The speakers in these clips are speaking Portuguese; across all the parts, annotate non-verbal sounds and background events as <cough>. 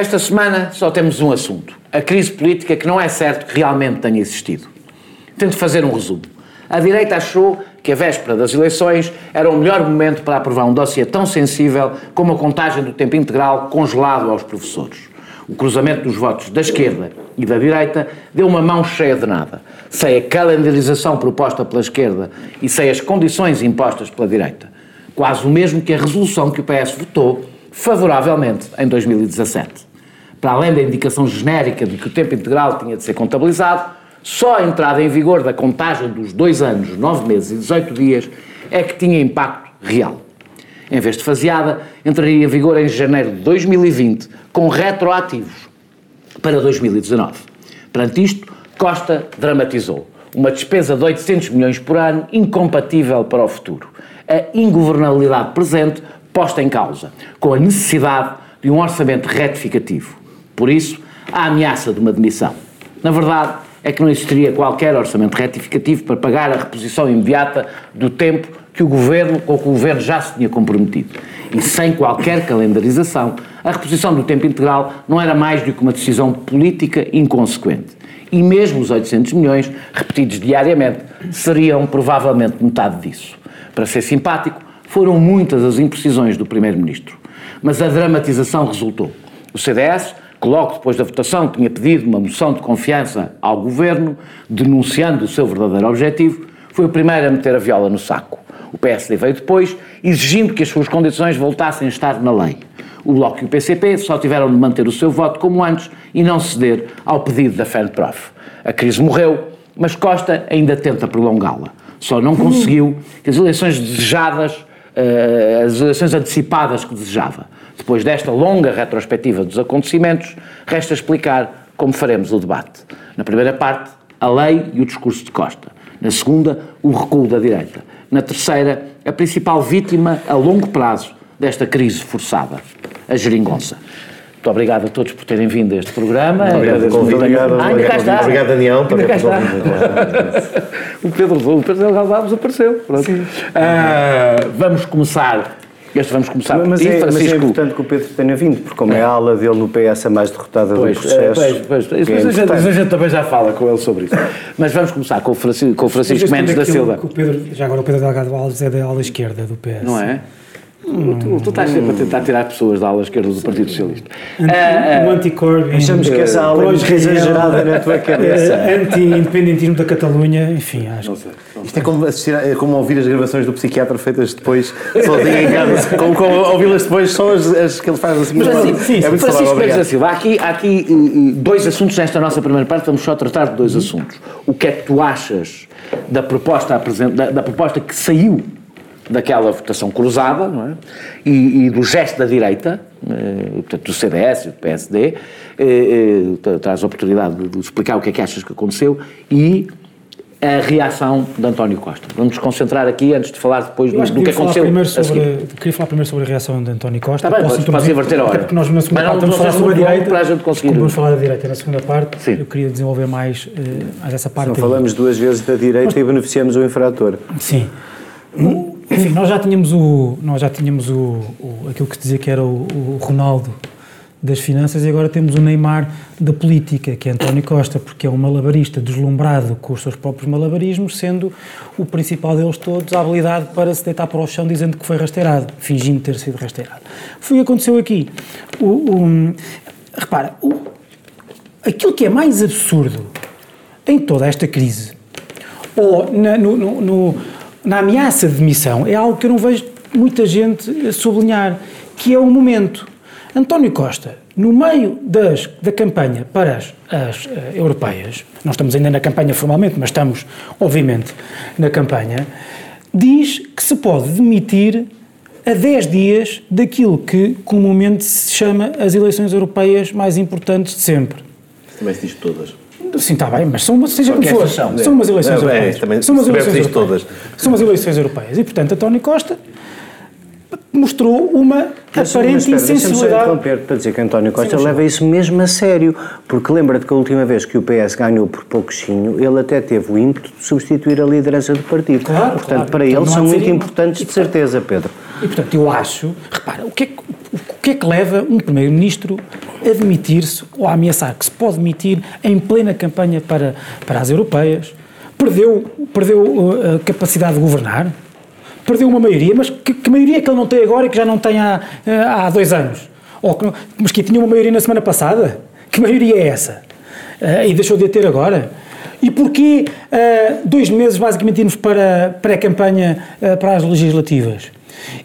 Esta semana só temos um assunto: a crise política que não é certo que realmente tenha existido. Tento fazer um resumo. A direita achou que a véspera das eleições era o melhor momento para aprovar um dossiê tão sensível como a contagem do tempo integral congelado aos professores. O cruzamento dos votos da esquerda e da direita deu uma mão cheia de nada. Sem a calendarização proposta pela esquerda e sem as condições impostas pela direita. Quase o mesmo que a resolução que o PS votou favoravelmente em 2017. Para além da indicação genérica de que o tempo integral tinha de ser contabilizado, só a entrada em vigor da contagem dos dois anos, nove meses e 18 dias é que tinha impacto real. Em vez de faseada, entraria em vigor em janeiro de 2020, com retroativos para 2019. Perante isto, Costa dramatizou uma despesa de 800 milhões por ano incompatível para o futuro. A ingovernabilidade presente posta em causa, com a necessidade de um orçamento retificativo. Por isso, a ameaça de uma demissão. Na verdade, é que não existiria qualquer orçamento retificativo para pagar a reposição imediata do tempo que o governo ou que o governo já se tinha comprometido. E sem qualquer calendarização, a reposição do tempo integral não era mais do que uma decisão política inconsequente. E mesmo os 800 milhões, repetidos diariamente, seriam provavelmente metade disso. Para ser simpático, foram muitas as imprecisões do Primeiro-Ministro. Mas a dramatização resultou. O CDS que logo depois da votação tinha pedido uma moção de confiança ao governo, denunciando o seu verdadeiro objetivo, foi o primeiro a meter a viola no saco. O PSD veio depois, exigindo que as suas condições voltassem a estar na lei. O Bloco e o PCP só tiveram de manter o seu voto como antes e não ceder ao pedido da FENPROF. A crise morreu, mas Costa ainda tenta prolongá-la. Só não conseguiu que as eleições desejadas, eh, as eleições antecipadas que desejava. Depois desta longa retrospectiva dos acontecimentos, resta explicar como faremos o debate. Na primeira parte, a lei e o discurso de Costa. Na segunda, o recuo da direita. Na terceira, a principal vítima a longo prazo desta crise forçada, a geringonça. Muito obrigado a todos por terem vindo a este programa. Obrigado, obrigado, ah, obrigado, obrigado Daniel, por ter <laughs> O Pedro, o Pedro Galvão apareceu. Uh, vamos começar este vamos começar mas, por ti, é, Francisco. Mas é importante que o Pedro tenha vindo, porque como é a ala dele no PS a mais derrotada pois, do processo... Pois, pois, pois. É a, gente, a, gente, também já fala com ele sobre isso. Mas vamos começar com o Francisco, com o Francisco Mendes da Silva. O Pedro, já agora o Pedro Delgado Alves é da ala esquerda do PS. Não é? Hum, tu, tu estás sempre a tentar tirar pessoas da ala esquerda do Partido Socialista. Anti, uh, o anti-Corbyn. Achamos que essa ala é exagerada na tua cabeça. Anti-independentismo da Catalunha, enfim, acho. Isto é como, assistir, é como ouvir as gravações do psiquiatra feitas depois, sozinho em casa, <laughs> como, como ouvi-las depois, só as, as, que ele faz assim. Mas, sim, sim, é muito Francisco da Silva, há aqui, há aqui dois assuntos nesta nossa primeira parte, vamos só tratar de dois assuntos. O que é que tu achas da proposta, da, da proposta que saiu daquela votação cruzada não é? e, e do gesto da direita, eh, portanto do CDS e do PSD, eh, eh, traz a oportunidade de, de, explicar o que é que achas que aconteceu e a reação de António Costa. Vamos nos concentrar aqui antes de falar depois do, do que, aconteceu. Sobre, queria falar primeiro sobre a reação de António Costa. Está bem, posso, posso inverter a hora. Porque nós na segunda parte vamos falar sobre a direita. Para a gente conseguir. Vamos falar da direita na segunda parte. Sim. Eu queria desenvolver mais, mais essa parte. Não falamos duas vezes da direita Mas, e beneficiamos o infrator. Sim. Enfim, nós já tínhamos o, nós já tínhamos o, o aquilo que dizia que era o, o, Ronaldo das finanças e agora temos o Neymar da política, que é António Costa, porque é um malabarista deslumbrado com os seus próprios malabarismos, sendo o principal deles todos a habilidade para se deitar para o chão dizendo que foi rasteirado, fingindo ter sido rasteirado. Foi o que aconteceu aqui. O, o, repara, o, aquilo que é mais absurdo em toda esta crise, ou na, no, no, no na ameaça de demissão é algo que eu não vejo muita gente sublinhar, que é o momento. António Costa, no meio das, da campanha para as, as uh, europeias, não estamos ainda na campanha formalmente, mas estamos, obviamente, na campanha, diz que se pode demitir a 10 dias daquilo que comumente se chama as eleições europeias mais importantes de sempre. Também se diz todas. Sim, está bem, mas são, seja como for, são, são umas eleições é, europeias. É, são umas eleições europeias. Todas. São umas eleições europeias. E, portanto, António Costa mostrou uma mas, aparente insensibilidade. para dizer que António Costa sim, leva isso mesmo a sério, porque lembra-te que a última vez que o PS ganhou por pouquinho, ele até teve o ímpeto de substituir a liderança do partido. Claro, portanto, claro. para ele são muito importantes, de certeza, Pedro. E, portanto, eu acho, repara, o que é que, o que, é que leva um Primeiro-Ministro a demitir-se ou a ameaçar que se pode demitir em plena campanha para, para as europeias? Perdeu, perdeu uh, a capacidade de governar? Perdeu uma maioria, mas que, que maioria é que ele não tem agora e que já não tem há, uh, há dois anos? Ou mas que tinha uma maioria na semana passada? Que maioria é essa? Uh, e deixou de a ter agora? E porquê uh, dois meses basicamente irmos para pré-campanha uh, para as legislativas?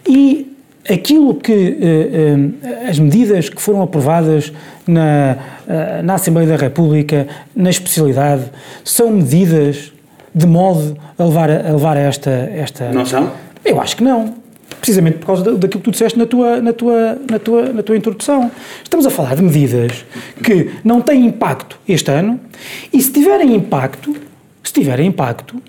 E aquilo que uh, as medidas que foram aprovadas na, na Assembleia da República, na especialidade, são medidas de modo a levar a, a levar a esta, esta. Não são? Eu acho que não precisamente por causa daquilo que tu disseste na tua, na, tua, na, tua, na tua introdução. Estamos a falar de medidas que não têm impacto este ano e se tiverem impacto, se tiverem impacto,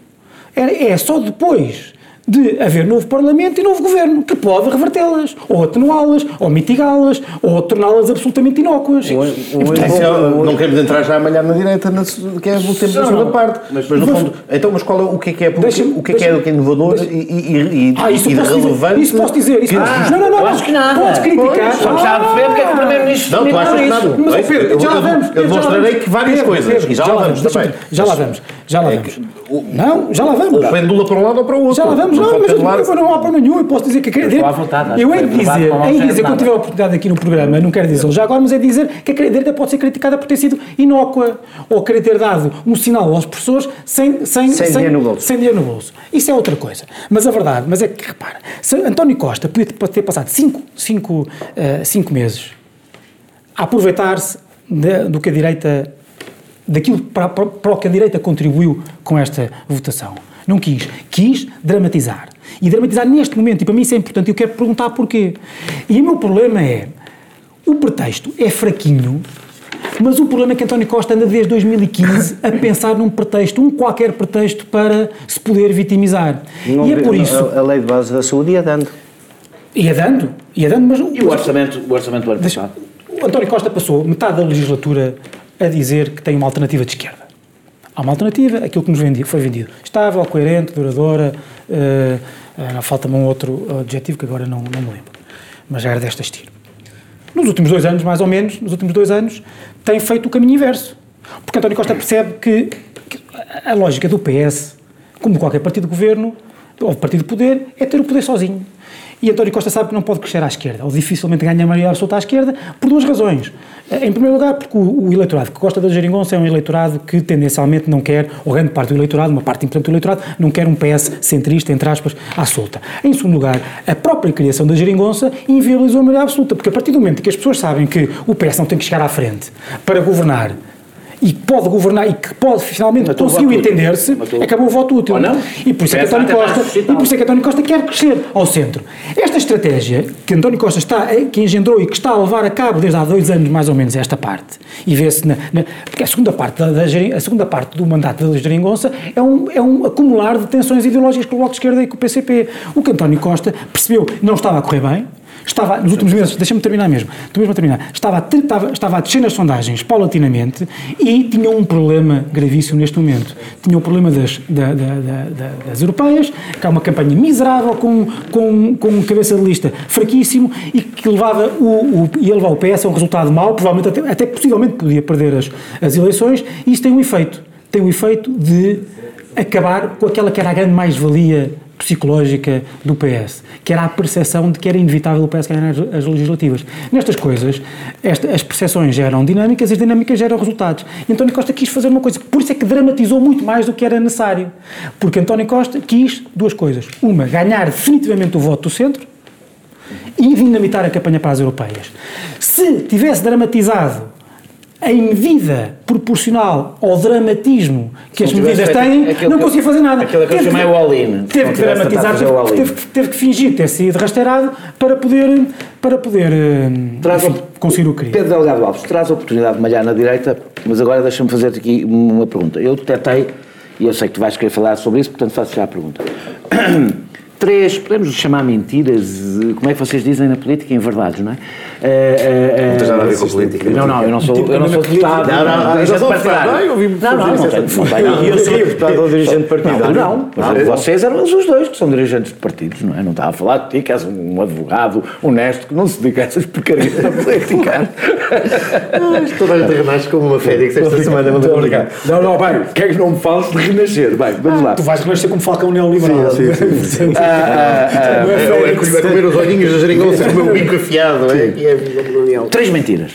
é, é só depois de haver novo Parlamento e novo Governo, que pode revertê-las, ou atenuá-las, ou mitigá-las, ou torná-las absolutamente inócuas. Ou, ou, portanto, não queremos entrar já a malhar na direita, na, que é o tempo da segunda parte. Mas, mas no fundo, então, mas qual é, o que é que é, o que é, que é, que é inovador deixa, e, e, ah, isso e relevante? Isso posso dizer. Isso ah, não, não, não. Acho que nada. Podes criticar. Só já a perceber porque é que o Primeiro-Ministro Não, tu achas que nada. Mas, Pedro, já lá vamos. Eu demonstrarei que várias coisas. Já lá vamos também. Já lá vamos. Já lá vamos. Não, já lá vamos. Ou pendula para um lado ou para o outro. Já lá vamos. Não, mas não há problema nenhum, eu posso dizer que a direita. Vontade, eu hei de dizer, de dizer quando tiver a oportunidade aqui no programa, não quero dizer já agora, mas é dizer que a direita pode ser criticada por ter sido inócua ou querer ter dado um sinal aos professores sem, sem, sem, sem, dinheiro, no bolso. sem dinheiro no bolso. Isso é outra coisa. Mas a verdade, mas é que, repara, se António Costa podia ter passado cinco, cinco, uh, cinco meses a aproveitar-se do que a direita daquilo para, para, para o que a direita contribuiu com esta votação. Não quis. Quis dramatizar. E dramatizar neste momento, e para mim isso é importante, eu quero perguntar porquê. E o meu problema é, o pretexto é fraquinho, mas o problema é que António Costa anda desde 2015 a pensar num pretexto, um qualquer pretexto para se poder vitimizar. Não, e é por isso... A, lei de base da saúde ia dando. Ia dando, ia dando, mas... E o orçamento, o orçamento do ano passado? O António Costa passou metade da legislatura a dizer que tem uma alternativa de esquerda. Há uma alternativa, aquilo que nos foi vendido. Estável, coerente, duradoura, uh, falta-me um outro adjetivo que agora não, não me lembro, mas já era desta estilo. Nos últimos dois anos, mais ou menos, nos últimos dois anos, tem feito o caminho inverso. Porque António Costa percebe que, que a lógica do PS, como qualquer partido de governo, ou partido de poder, é ter o poder sozinho. E António Costa sabe que não pode crescer à esquerda, ou dificilmente ganha a maioria absoluta à esquerda, por duas razões. Em primeiro lugar, porque o, o eleitorado que gosta da geringonça é um eleitorado que tendencialmente não quer, ou grande parte do eleitorado, uma parte importante do eleitorado, não quer um PS centrista, entre aspas, à solta. Em segundo lugar, a própria criação da geringonça inviabilizou a maioria absoluta, porque a partir do momento que as pessoas sabem que o PS não tem que chegar à frente para governar e que pode governar e que pode finalmente Matou conseguiu entender-se, acabou o voto útil. E por isso é que António Costa, e por isso é que António Costa quer crescer ao centro. Esta estratégia que António Costa está, eh, que engendrou e que está a levar a cabo desde há dois anos mais ou menos esta parte, e vê-se na, na, porque a segunda parte da, da, a segunda parte do mandato da Geringonça é um, é um acumular de tensões ideológicas com o Bloco de Esquerda e com o PCP. O que António Costa percebeu não estava a correr bem, estava, nos últimos meses, deixa-me terminar mesmo, estou mesmo a terminar, estava a, estava, a descer nas sondagens paulatinamente e tinha um problema gravíssimo neste momento. Tinha o um problema das, da, da, da, das europeias, que há uma campanha miserável com, com, com um cabeça de lista fraquíssimo e que levava o, o, ia levar o PS a um resultado mau, provavelmente até, até possivelmente podia perder as, as eleições, e isso tem um efeito. Tem o um efeito de acabar com aquela que era a grande mais-valia psicológica do PS, que era a percepção de que era inevitável o PS ganhar as, as legislativas. Nestas coisas, esta, as percepções geram dinâmicas e as dinâmicas geram resultados. E António Costa quis fazer uma coisa, por isso é que dramatizou muito mais do que era necessário. Porque António Costa quis duas coisas. Uma, ganhar definitivamente o voto do centro e dinamitar a campanha para as europeias. Se tivesse dramatizado em medida proporcional ao dramatismo que as medidas têm, não conseguia fazer nada. Aquilo que eu chamei o all-in. Teve que dramatizar, teve, teve, que fingir ter sido rasteirado para poder, para poder traz enfim, conseguir o queria. Pedro Delgado Alves, traz a oportunidade de malhar na direita, mas agora deixa-me fazer-te aqui uma pergunta. Eu detetei, e eu sei que tu vais querer falar sobre isso, portanto faço já a pergunta. <clears throat> três, podemos chamar mentiras, como é que vocês dizem na política, em verdades, não é? Uh, não tem nada a ver com política. Não, não, eu não sou, eu não sou deputado. Não, não, não, eu sou deputado. Não, não, não, não, eu sou deputado ou dirigente de partido. Não, não, vocês eram os dois que são dirigentes de partidos, não é? Não estava a falar de ti, que és um advogado honesto que não se dedica a essas porcarias da política. <laughs> Toda a gente renasce como uma férias esta semana, muito obrigado. Não, não, bem, quer que não me fales de renascer? Bem, vamos lá. Tu vais renascer como Falcão Neoliberal. Sim, sim, sim. <laughs> É comer os olhinhos da geringonça com o meu bico afiado, é? É a visão colonial. Três mentiras.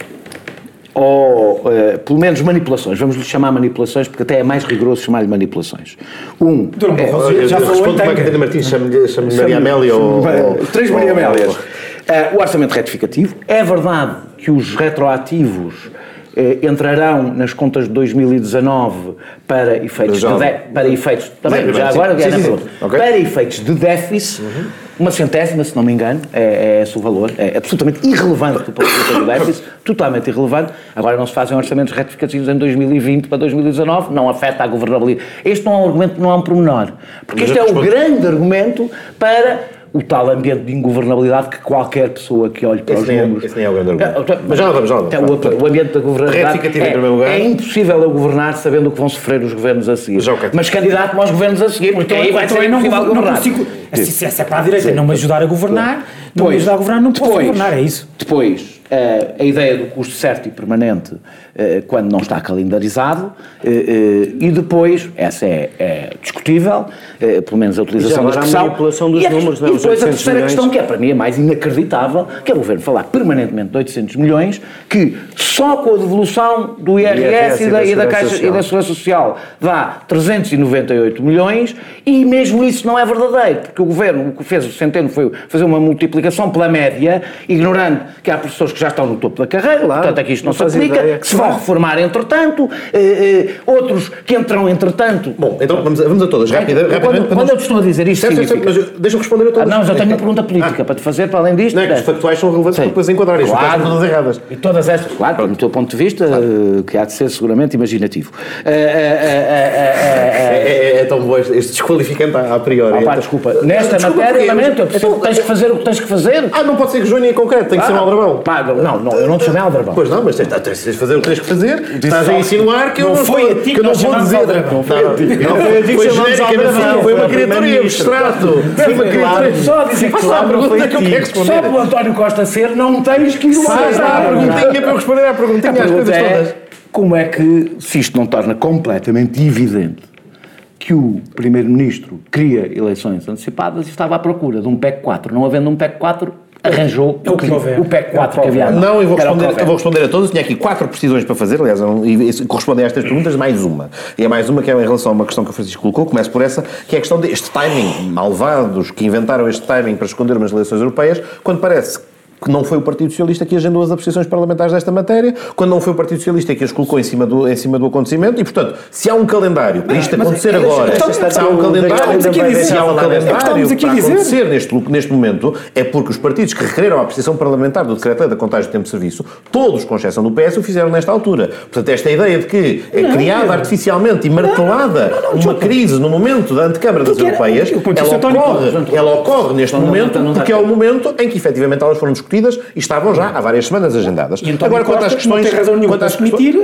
Ou, uh, pelo menos, manipulações. Vamos lhe chamar manipulações, porque até é mais rigoroso chamar-lhe manipulações. Um. É, já falou em Catarina Martins, chame-lhe chame Maria Amélia ou. Três Maria Amélias. Uh, o orçamento retificativo. É verdade que os retroativos eh, entrarão nas contas de 2019 para efeitos de, para efeitos também já agora sim, sim, sim. Okay. para efeitos de déficit uhum. Uma centésima se não me engano é, é esse o valor. É absolutamente irrelevante vista do déficit <coughs> totalmente irrelevante. Agora não se fazem orçamentos retificativos em 2020 para 2019 não afeta a governabilidade. Este não é um argumento não é um pormenor porque este é o grande argumento para o tal ambiente de ingovernabilidade que qualquer pessoa que olhe para esse os é- números... É, esse nem é o grande argumento. Mas já lá vamos, já lá vamos. O, o ambiente da governabilidade é, é, impossível a governar sabendo o que vão sofrer os governos a seguir. Já, okay. Mas candidato aos governos a seguir, então, aí vai então ser impossível não, governar. Não consigo, se, se é para a direita não me ajudar a governar, não me ajudar a governar, não posso governar, é isso. Depois, a ideia do custo certo e permanente uh, quando não está calendarizado uh, e depois, essa é, é discutível, pelo menos a utilização da expressão. a manipulação dos e, números, e depois a terceira milhões. questão, que é para mim a mais inacreditável, que é o Governo falar permanentemente de 800 milhões, que só com a devolução do IRS, IRS e, da, e da Caixa Social. e da Segurança Social dá 398 milhões e mesmo isso não é verdadeiro, porque o Governo o que fez o Centeno foi fazer uma multiplicação pela média, ignorando que há professores que já estão no topo da carreira, claro, portanto é que isto não, não se aplica, ideia. que se vão reformar entretanto, eh, eh, outros que entram entretanto. Bom, então vamos a, vamos a todas, rápida, quando, rapidamente. Quando, eu te estou a dizer isto certo, significa... Certo, mas deixa-me responder a todas. Ah, não, já tenho uma pergunta política ah. para te fazer, para além disto. Não, é que os factuais são relevantes para depois enquadrar isto, claro. todas erradas. E todas estas, claro, do teu ponto de vista, claro. que há de ser seguramente imaginativo. É tão bom este desqualificante a priori. Ah, pá, desculpa, nesta matéria, lamento, tens que fazer o que tens que fazer. Ah, não pode ser que junho em concreto, tem que ser um aldrabão. Não, não, eu não te chamei Aldrabão. Pois não, mas tens, tens de fazer o que tens que fazer. Estás a insinuar que eu não, foi a ti que não vou dizer. Não foi a ti. Não foi a ti que chamamos Aldrabão. Foi uma criatura abstrato. Foi uma criatura. Só dizer que lá pergunta que eu quero responder. Só pelo António Costa ser, não tens que ir lá. Faz lá a perguntinha para eu responder à perguntinha às coisas todas. Como é que, se isto não torna completamente evidente que o Primeiro-Ministro queria eleições antecipadas e estava à procura de um PEC 4. Não havendo um PEC 4, arranjou é o, que o PEC 4 é que havia. Não, eu vou, responder, eu vou responder a todos. Tinha aqui quatro precisões para fazer, aliás, e correspondem a estas perguntas, mais uma. E é mais uma que é em relação a uma questão que o Francisco colocou, começo por essa, que é a questão deste timing, malvados que inventaram este timing para esconder umas eleições europeias, quando parece que não foi o Partido Socialista que agendou as apreciações parlamentares desta matéria, quando não foi o Partido Socialista que as colocou em cima do, em cima do acontecimento, e portanto, se há um calendário para isto acontecer agora, se há um calendário, se há um calendário para acontecer neste, neste momento, é porque os partidos que requereram a apreciação parlamentar do decreto da contagem de tempo de serviço, todos, com exceção do PS, o fizeram nesta altura. Portanto, esta ideia de que é criada artificialmente e martelada uma crise no momento da antecâmara das europeias, ela ocorre, ela ocorre neste momento porque é o momento em que efetivamente elas foram discutidas discutidas e estavam já há várias semanas agendadas. E Agora, quanto às questões. Não tem razão nenhuma para admitir.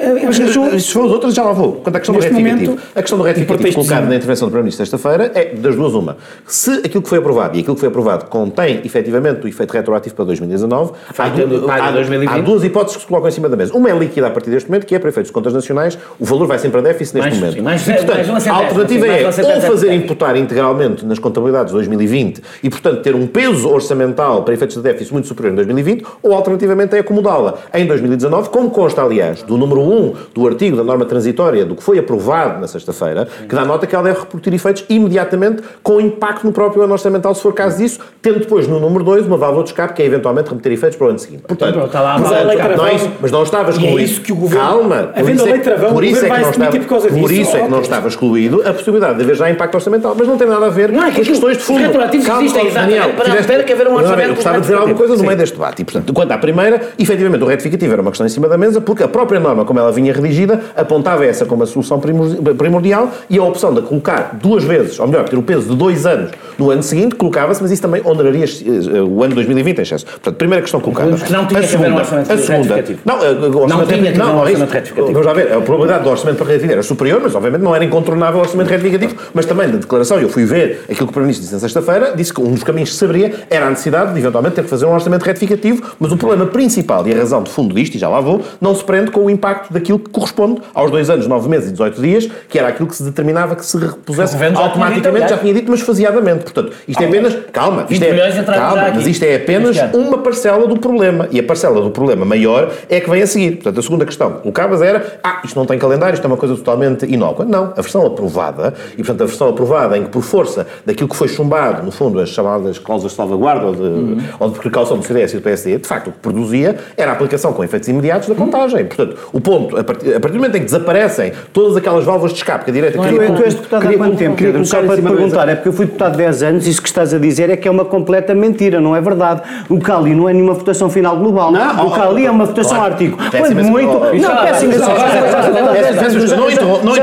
Se for as outras, já lá vou. Quanto à questão do retificativo. Momento, a questão do retificativo colocado na intervenção do Primeiro-Ministro esta-feira é das duas uma. Se aquilo que foi aprovado e aquilo que foi aprovado contém efetivamente o efeito retroativo para 2019, há, há, há, duas hipóteses que se colocam em cima da mesa. Uma é líquida a partir deste momento, que é para efeitos de contas nacionais, o valor vai sempre a déficit neste mais, momento. Sim, mais, e, portanto, mais a alternativa é ou fazer imputar integralmente nas contabilidades de 2020 e, portanto, ter um peso orçamental para efeitos de déficit muito superior 2020, ou alternativamente é acomodá-la em 2019, como consta, aliás, do número 1 do artigo da norma transitória do que foi aprovado na sexta-feira, que dá nota que ela deve repercutir efeitos imediatamente com impacto no próprio ano orçamental, se for caso disso, tendo depois no número 2 uma válvula de escape que é eventualmente remeter efeitos para o ano seguinte. Portanto, está lá mas, não é isso, mas não estava excluído. é isso que o governo, Calma, a travão, por isso é que não estava, por isso é que não estava excluído a possibilidade de haver já impacto orçamental, mas não tem nada a ver não, é com as questões de fundo. Os retroativos existem, exatamente, para, para que haver um orçamento. Gostava de dizer alguma coisa no meio deste debate. E, portanto, quanto à primeira, efetivamente o retificativo era uma questão em cima da mesa, porque a própria norma, como ela vinha redigida, apontava essa como a solução primordial e a opção de colocar duas vezes, ou melhor, ter o peso de dois anos no ano seguinte, colocava-se, mas isso também oneraria eh, o ano 2020 em excesso. Portanto, primeira questão colocada. Não tinha a que haver um orçamento a segunda, retificativo. Não, eh, o não tinha que haver um orçamento retificativo. Vamos lá ver, a probabilidade do orçamento retificativo era superior, mas obviamente não era incontornável o orçamento retificativo, mas também da declaração, eu fui ver aquilo que o Primeiro-Ministro disse na sexta-feira, disse que um dos caminhos que se abria era a necessidade de eventualmente ter que fazer um orçamento retificativo, mas o problema principal e a razão de fundo disto, e já lá vou, não se prende com o impacto daquilo que corresponde aos dois anos, nove meses e 18 dias, que era aquilo que se determinava que se repusesse automaticamente, já tinha dito, mas faseadamente. Portanto, isto é apenas, calma, isto é, calma, mas isto é apenas uma parcela do problema, e a parcela do problema maior é que vem a seguir. Portanto, a segunda questão que colocavas era, ah, isto não tem calendário, isto é uma coisa totalmente inócua. Não, a versão aprovada, e portanto a versão aprovada em que por força daquilo que foi chumbado, no fundo, as chamadas cláusulas de salvaguarda ou de, uhum. ou de precaução do CDS e do PSD, de facto o que produzia era a aplicação com efeitos imediatos da contagem. Portanto, o ponto, a partir, a partir do momento em que desaparecem todas aquelas válvulas de escape que a direita queria... Tu, és deputado há quanto tempo, Pedro? Só para te perguntar, é porque eu fui deputado há 10 anos e isso que estás a dizer é que é uma completa mentira, não é verdade. O CALI não é nenhuma votação final global. Não, o CALI é uma votação claro. artigo. Quando muito... Não, péssimo. Não, não.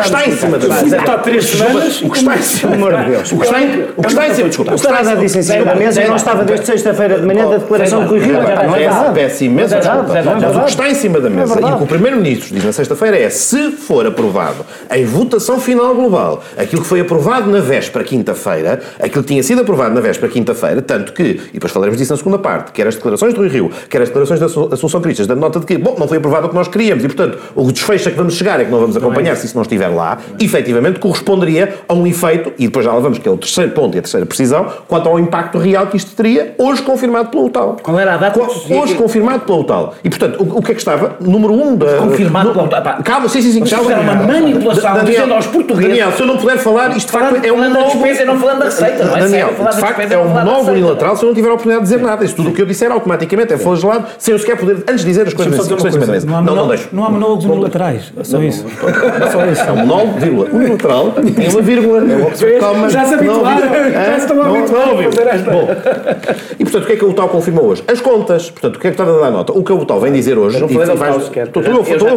Está em cima da mesa. Está três semanas. O que está em cima. de Deus. O que está em cima. Desculpa. O que está disse em cima da mesa não estava desde sexta-feira de manhã da declaração de Rui Rio. Não é verdade. Peço imensa Mas o que está em cima da mesa e o que o Primeiro-Ministro diz na sexta-feira é se for aprovado em votação final global aquilo que foi aprovado na véspera quinta-feira, aquilo que tinha sido aprovado na véspera quinta-feira, tanto que, e depois falaremos disso na segunda parte, quer as declarações do Rui Rio, quer as declarações da Assunção Cristas, dando nota de que, bom, não foi aprovado o que nós queríamos e, portanto, o desfecho a que vamos chegar é que não vamos acompanhar se isso não estiver lá, efetivamente corresponderia a um efeito, e depois já lá vamos, que é o terceiro ponto e a terceira precisão, quanto ao impacto real que isto teria, hoje confirmado pelo UTAL. Qual era a data? Hoje confirmado pelo UTAL. E, portanto, o, o, que é que estava? Número um da... Confirmado no, pelo UTAL. Calma, sim, sim, sim. Isto era uma manipulação, Daniel, dizendo aos portugueses... Daniel, se eu não puder falar, isto de facto é um falando da despesa e não falando da receita, não é? Daniel, de facto é um novo unilateral se eu não tiver a oportunidade de dizer nada. Isso tudo o que eu disser automaticamente é flagelado sem eu sequer poder, antes de dizer as coisas assim, Não, não, deixo. Não há monólogos unilaterais, é só isso. É só isso. É um monólogo, vírgula, unilateral, tem uma vírgula. É Já se habituaram, já se estão habituados a fazer esta. Bom, e portanto o que é que o tal confirma hoje? As contas. Portanto, o que é que está a dar nota? O que o tal vem dizer hoje... Não falei do tal sequer. Estou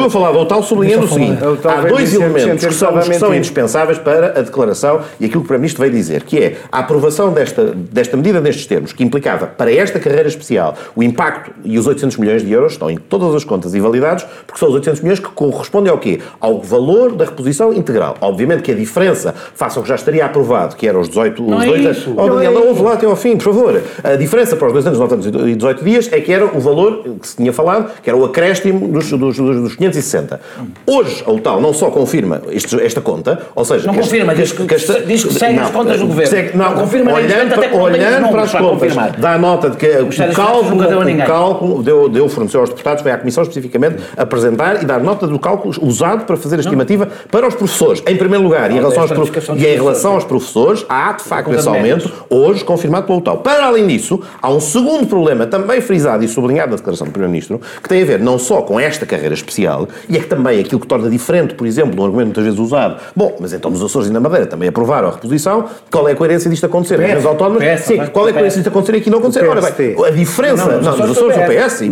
a falar do tal sublinhando o seguinte. Há dois elementos que são indispensáveis para a declaração e aquilo que para mim isto veio dizer, que é a aprovação desta, desta medida nestes termos, que implicava para esta carreira especial o impacto e os 800 milhões de euros estão em todas as contas e validados, porque são os 800 milhões que correspondem ao quê? Ao valor da reposição integral. Obviamente que a diferença, face ao que já estaria aprovado, que eram os 18... Não os é dois isso. Oh, Daniel, não houve lá até ao fim, por favor. A diferença para os dois anos, 9 anos e 18 dias, é que era o valor que se tinha falado, que era o acréscimo dos, dos, dos 560. Hoje, a UTAL não só confirma este, esta conta, ou seja... Não confirma, diz que, que, esta, diz que segue não, as contas do governo. Segue, não, não confirma olhando, até olhando para as contas, dá nota de que o, cálculo, deu, o cálculo deu, deu forneceu aos deputados, foi à Comissão especificamente apresentar e dar nota do cálculo usado para fazer a estimativa não. para os professores. Em primeiro lugar, e em relação aos, prof... e em relação aos professores, há de facto esse aumento, hoje confirmado pelo UTAL. Para além disso, há um segundo problema também frisado e sublinhado na declaração do Primeiro-Ministro, que tem a ver não só com esta carreira especial, e é que também aquilo que torna diferente, por exemplo, um argumento muitas vezes usado, bom, mas então nos Açores e na Madeira também aprovaram a reposição, qual é a coerência disto acontecer? PS, nas autónomas, PS, sim, qual é a coerência disto acontecer e aqui não acontecer? Ora bem, a diferença, não, não, nos Açores o PS,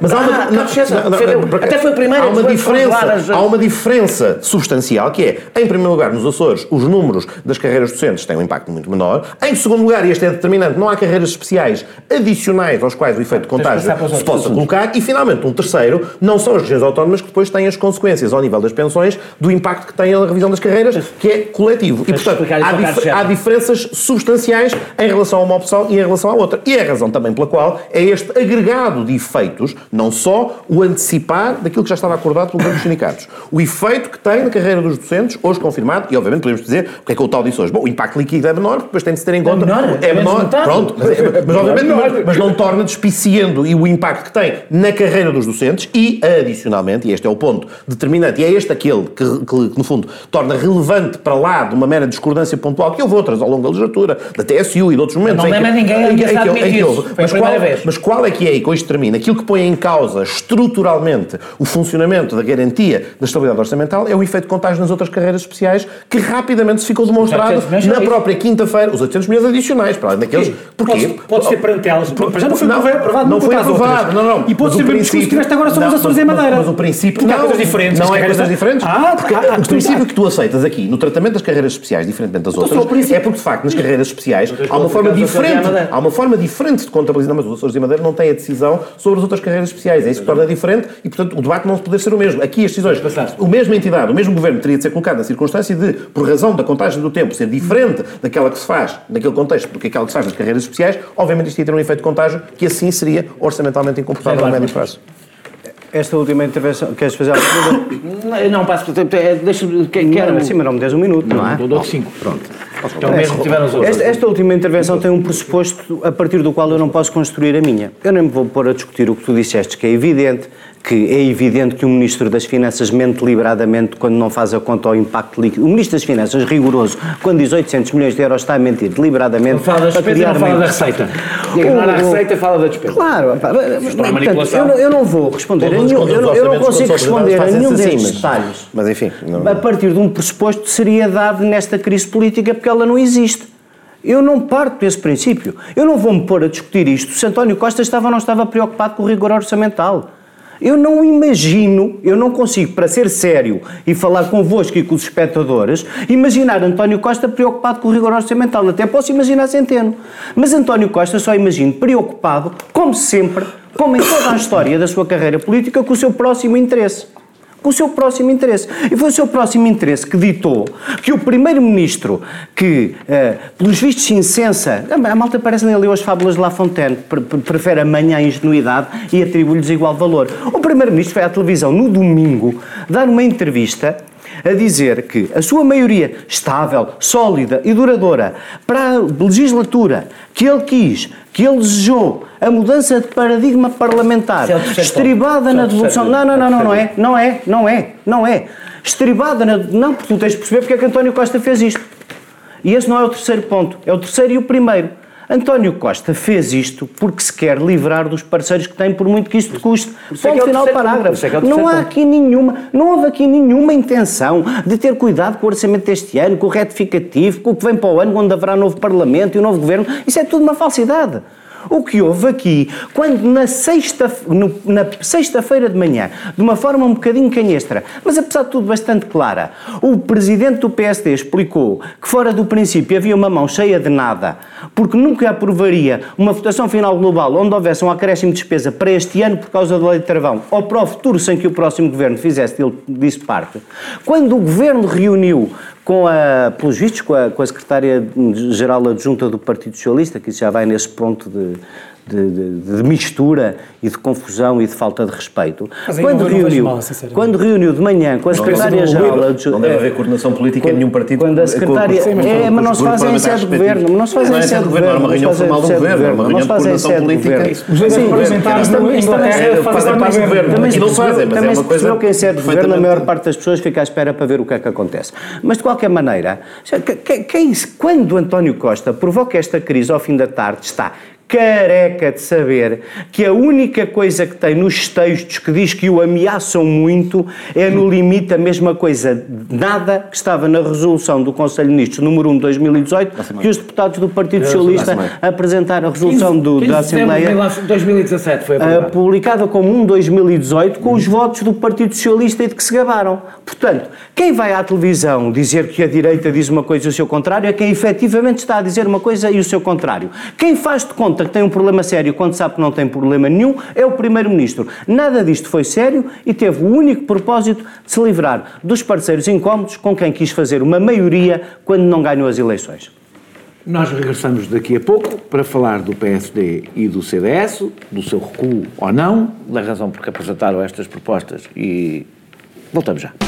mas há uma, até foi a primeira há uma diferença, há uma diferença substancial que é, em primeiro lugar, nos Açores, os números das carreiras docentes têm um impacto muito menor, em segundo lugar, e este é determinante, não há carreiras especiais adicionais aos quais o efeito de contágio se possa colocar, e finalmente, um terceiro, não são as regiões autónomas que depois têm as consequências ao nível das pensões do impacto que tem a revisão das carreiras, que é coletivo. E, portanto, há, dif há diferenças substanciais em relação a uma opção e em relação à outra. E é a razão também pela qual é este agregado de efeitos, não só o antecipar daquilo que já estava acordado pelo governo dos sindicatos, o efeito que tem na carreira dos docentes, hoje confirmado, e obviamente podemos dizer o que é que o tal disse hoje. Bom, o impacto líquido é menor, depois tem de se ter em conta. É menor, é menor pronto, mas, é, mas obviamente não, mas não torna despiciando e o impacto que tem na carreira dos docentes e, adicionalmente, e este é o ponto determinante, e é este aquele que, que, que no fundo, torna relevante para lá de uma mera discordância pontual, que houve outras ao longo da legislatura, da TSU e de outros momentos. Não lembra ninguém a admitir isso. Mas qual, mas qual é que é, e com isto termina, aquilo que põe em causa estruturalmente o funcionamento da garantia da estabilidade orçamental é o efeito de contágio nas outras carreiras especiais, que rapidamente se ficou demonstrado na própria quinta-feira, os 800 milhões adicionais, para para além daqueles. Porquê? Podes ter perante elas. Por- já não foi não, aprovado. não foi aprovado, não, não. E podes Mas ter o o discurso que princípio- tiveste agora sobre não, as ações em madeira. Mas o princípio. Porque há não, coisas diferentes. Não é coisas diferentes. Ah, porque há, há O princípio que tu aceitas aqui no tratamento das carreiras especiais, diferentemente das só o outras, princípio. é porque de facto nas carreiras especiais há uma forma diferente, há uma forma diferente de contabilizar, mas os Açores e Madeira não têm a decisão sobre as outras carreiras especiais. É isso que torna diferente e, portanto, o debate não poder ser o mesmo. Aqui as decisões, o mesmo entidade, o mesmo governo teria de ser colocado na circunstância de, por razão da contagem do tempo, ser diferente daquela que se faz naquele contexto do que faz nas carreiras especiais, obviamente isto ia ter um efeito de contágio que assim seria orçamentalmente incomportável a médio prazo. Esta última intervenção, queres fazer a segunda? Não, não passo é, Deixa-me. que- Quero. Não, sim, mas não me des um minuto, não é? Dou- Dou-te cinco. Pronto. É o mesmo que tiveram os outros. Esta, esta última intervenção tem um pressuposto a partir do qual eu não posso construir a minha. Eu nem me vou pôr a discutir o que tu disseste, que é evidente, que é evidente que o Ministro das Finanças mente deliberadamente quando não faz a conta ao impacto líquido. O Ministro das Finanças, rigoroso, quando diz 800 milhões de euros, está a mentir deliberadamente. Não fala da despesa e não fala da receita. Ignora a O- o- receita e fala da despesa. Claro, pá, portanto, manipulação. eu, não- eu não vou responder a nenhum, eu, não- eu não consigo responder a nenhum assim, destes mas- detalhes Mas enfim, não- a partir de um pressuposto de seriedade nesta crise política, porque ela não existe. Eu não parto desse princípio. Eu não vou me pôr a discutir isto se António Costa estava ou não estava preocupado com o rigor orçamental. Eu não imagino, eu não consigo, para ser sério e falar convosco e com os espectadores, imaginar António Costa preocupado com o rigor orçamental. Até posso imaginar Centeno. Mas António Costa só imagino preocupado, como sempre, como em toda a história da sua carreira política, com o seu próximo interesse com o seu próximo interesse. E foi o seu próximo interesse que ditou que o primeiro-ministro, que, eh, pelos vistos, se incensa, a malta parece nem leu as fábulas de La Fontaine, pre- pre- prefere a manhã a ingenuidade e atribui-lhes igual valor. O primeiro-ministro foi à televisão no domingo dar uma entrevista a dizer que a sua maioria estável, sólida e duradoura para a legislatura que ele quis, que ele desejou, a mudança de paradigma parlamentar, é estribada na é devolução. Não, não, não, não, não é, não é, não é, não é. Estribada na. Não, porque tu tens de perceber porque é que António Costa fez isto. E esse não é o terceiro ponto, é o terceiro e o primeiro. António Costa fez isto porque se quer livrar dos parceiros que tem, por muito que isto te custe. é que Ponto é final parágrafo. é é não há aqui nenhuma, não houve aqui nenhuma intenção de ter cuidado com o orçamento deste ano, com o retificativo, com o que vem para o ano, onde haverá novo Parlamento e um novo Governo. Isso é tudo uma falsidade. O que houve aqui, quando na sexta, no- na sexta-feira de manhã, de uma forma um bocadinho canhestra, mas apesar de tudo bastante clara, o presidente do PSD explicou que fora do princípio havia uma mão cheia de nada, porque nunca aprovaria uma votação final global onde houvesse um acréscimo de despesa para este ano por causa da lei de travão, ou para o futuro sem que o próximo governo fizesse disso parte. Quando o governo reuniu com a, pelos vistos, com a, com a secretária-geral adjunta do Partido Socialista, que já vai nesse ponto de, de, de- de mistura e de confusão e de falta de respeito. Mas Quando não- não reuniu, mal, quando reuniu de manhã com a secretária-geral adjunta... Não deve haver coordenação política em nenhum partido. Quando a secretária... com- com- é, mas não se fazem em sede de governo, mas não se fazem Não é em sede de governo, é uma reunião não se fazem formal do sede de governo, é uma não reunião se de fazem em coordenação sede de política. governo. Os parlamentares também- Inglaterra é, fazem parte do governo. também Aqui se não percebeu, fazem, mas também é se uma coisa percebeu que em sede de governo a maior parte das pessoas fica à espera para ver o que é que acontece. Mas de qualquer maneira, quem- quando António Costa provoca esta crise ao fim da tarde está careca de saber que a única coisa que tem nos textos que diz que o ameaçam muito é no limite a mesma coisa, nada que estava na resolução do Conselho de Ministros número 1 de 2018 que os deputados do Partido Socialista apresentaram a resolução do, 15 da Assembleia de 2017 foi Uh, aprovado. publicada como 1 2018 com os votos do Partido Socialista e de que se gabaram. Portanto, quem vai à televisão dizer que a direita diz uma coisa e o seu contrário é quem efetivamente está a dizer uma coisa e o seu contrário. Quem faz de conta que tem um problema sério quando sabe que não tem problema nenhum é o Primeiro-Ministro. Nada disto foi sério e teve o único propósito de se livrar dos parceiros incómodos com quem quis fazer uma maioria quando não ganhou as eleições. Nós regressamos daqui a pouco para falar do PSD e do CDS, do seu recuo ou não, da razão por que apresentaram estas propostas e voltamos já.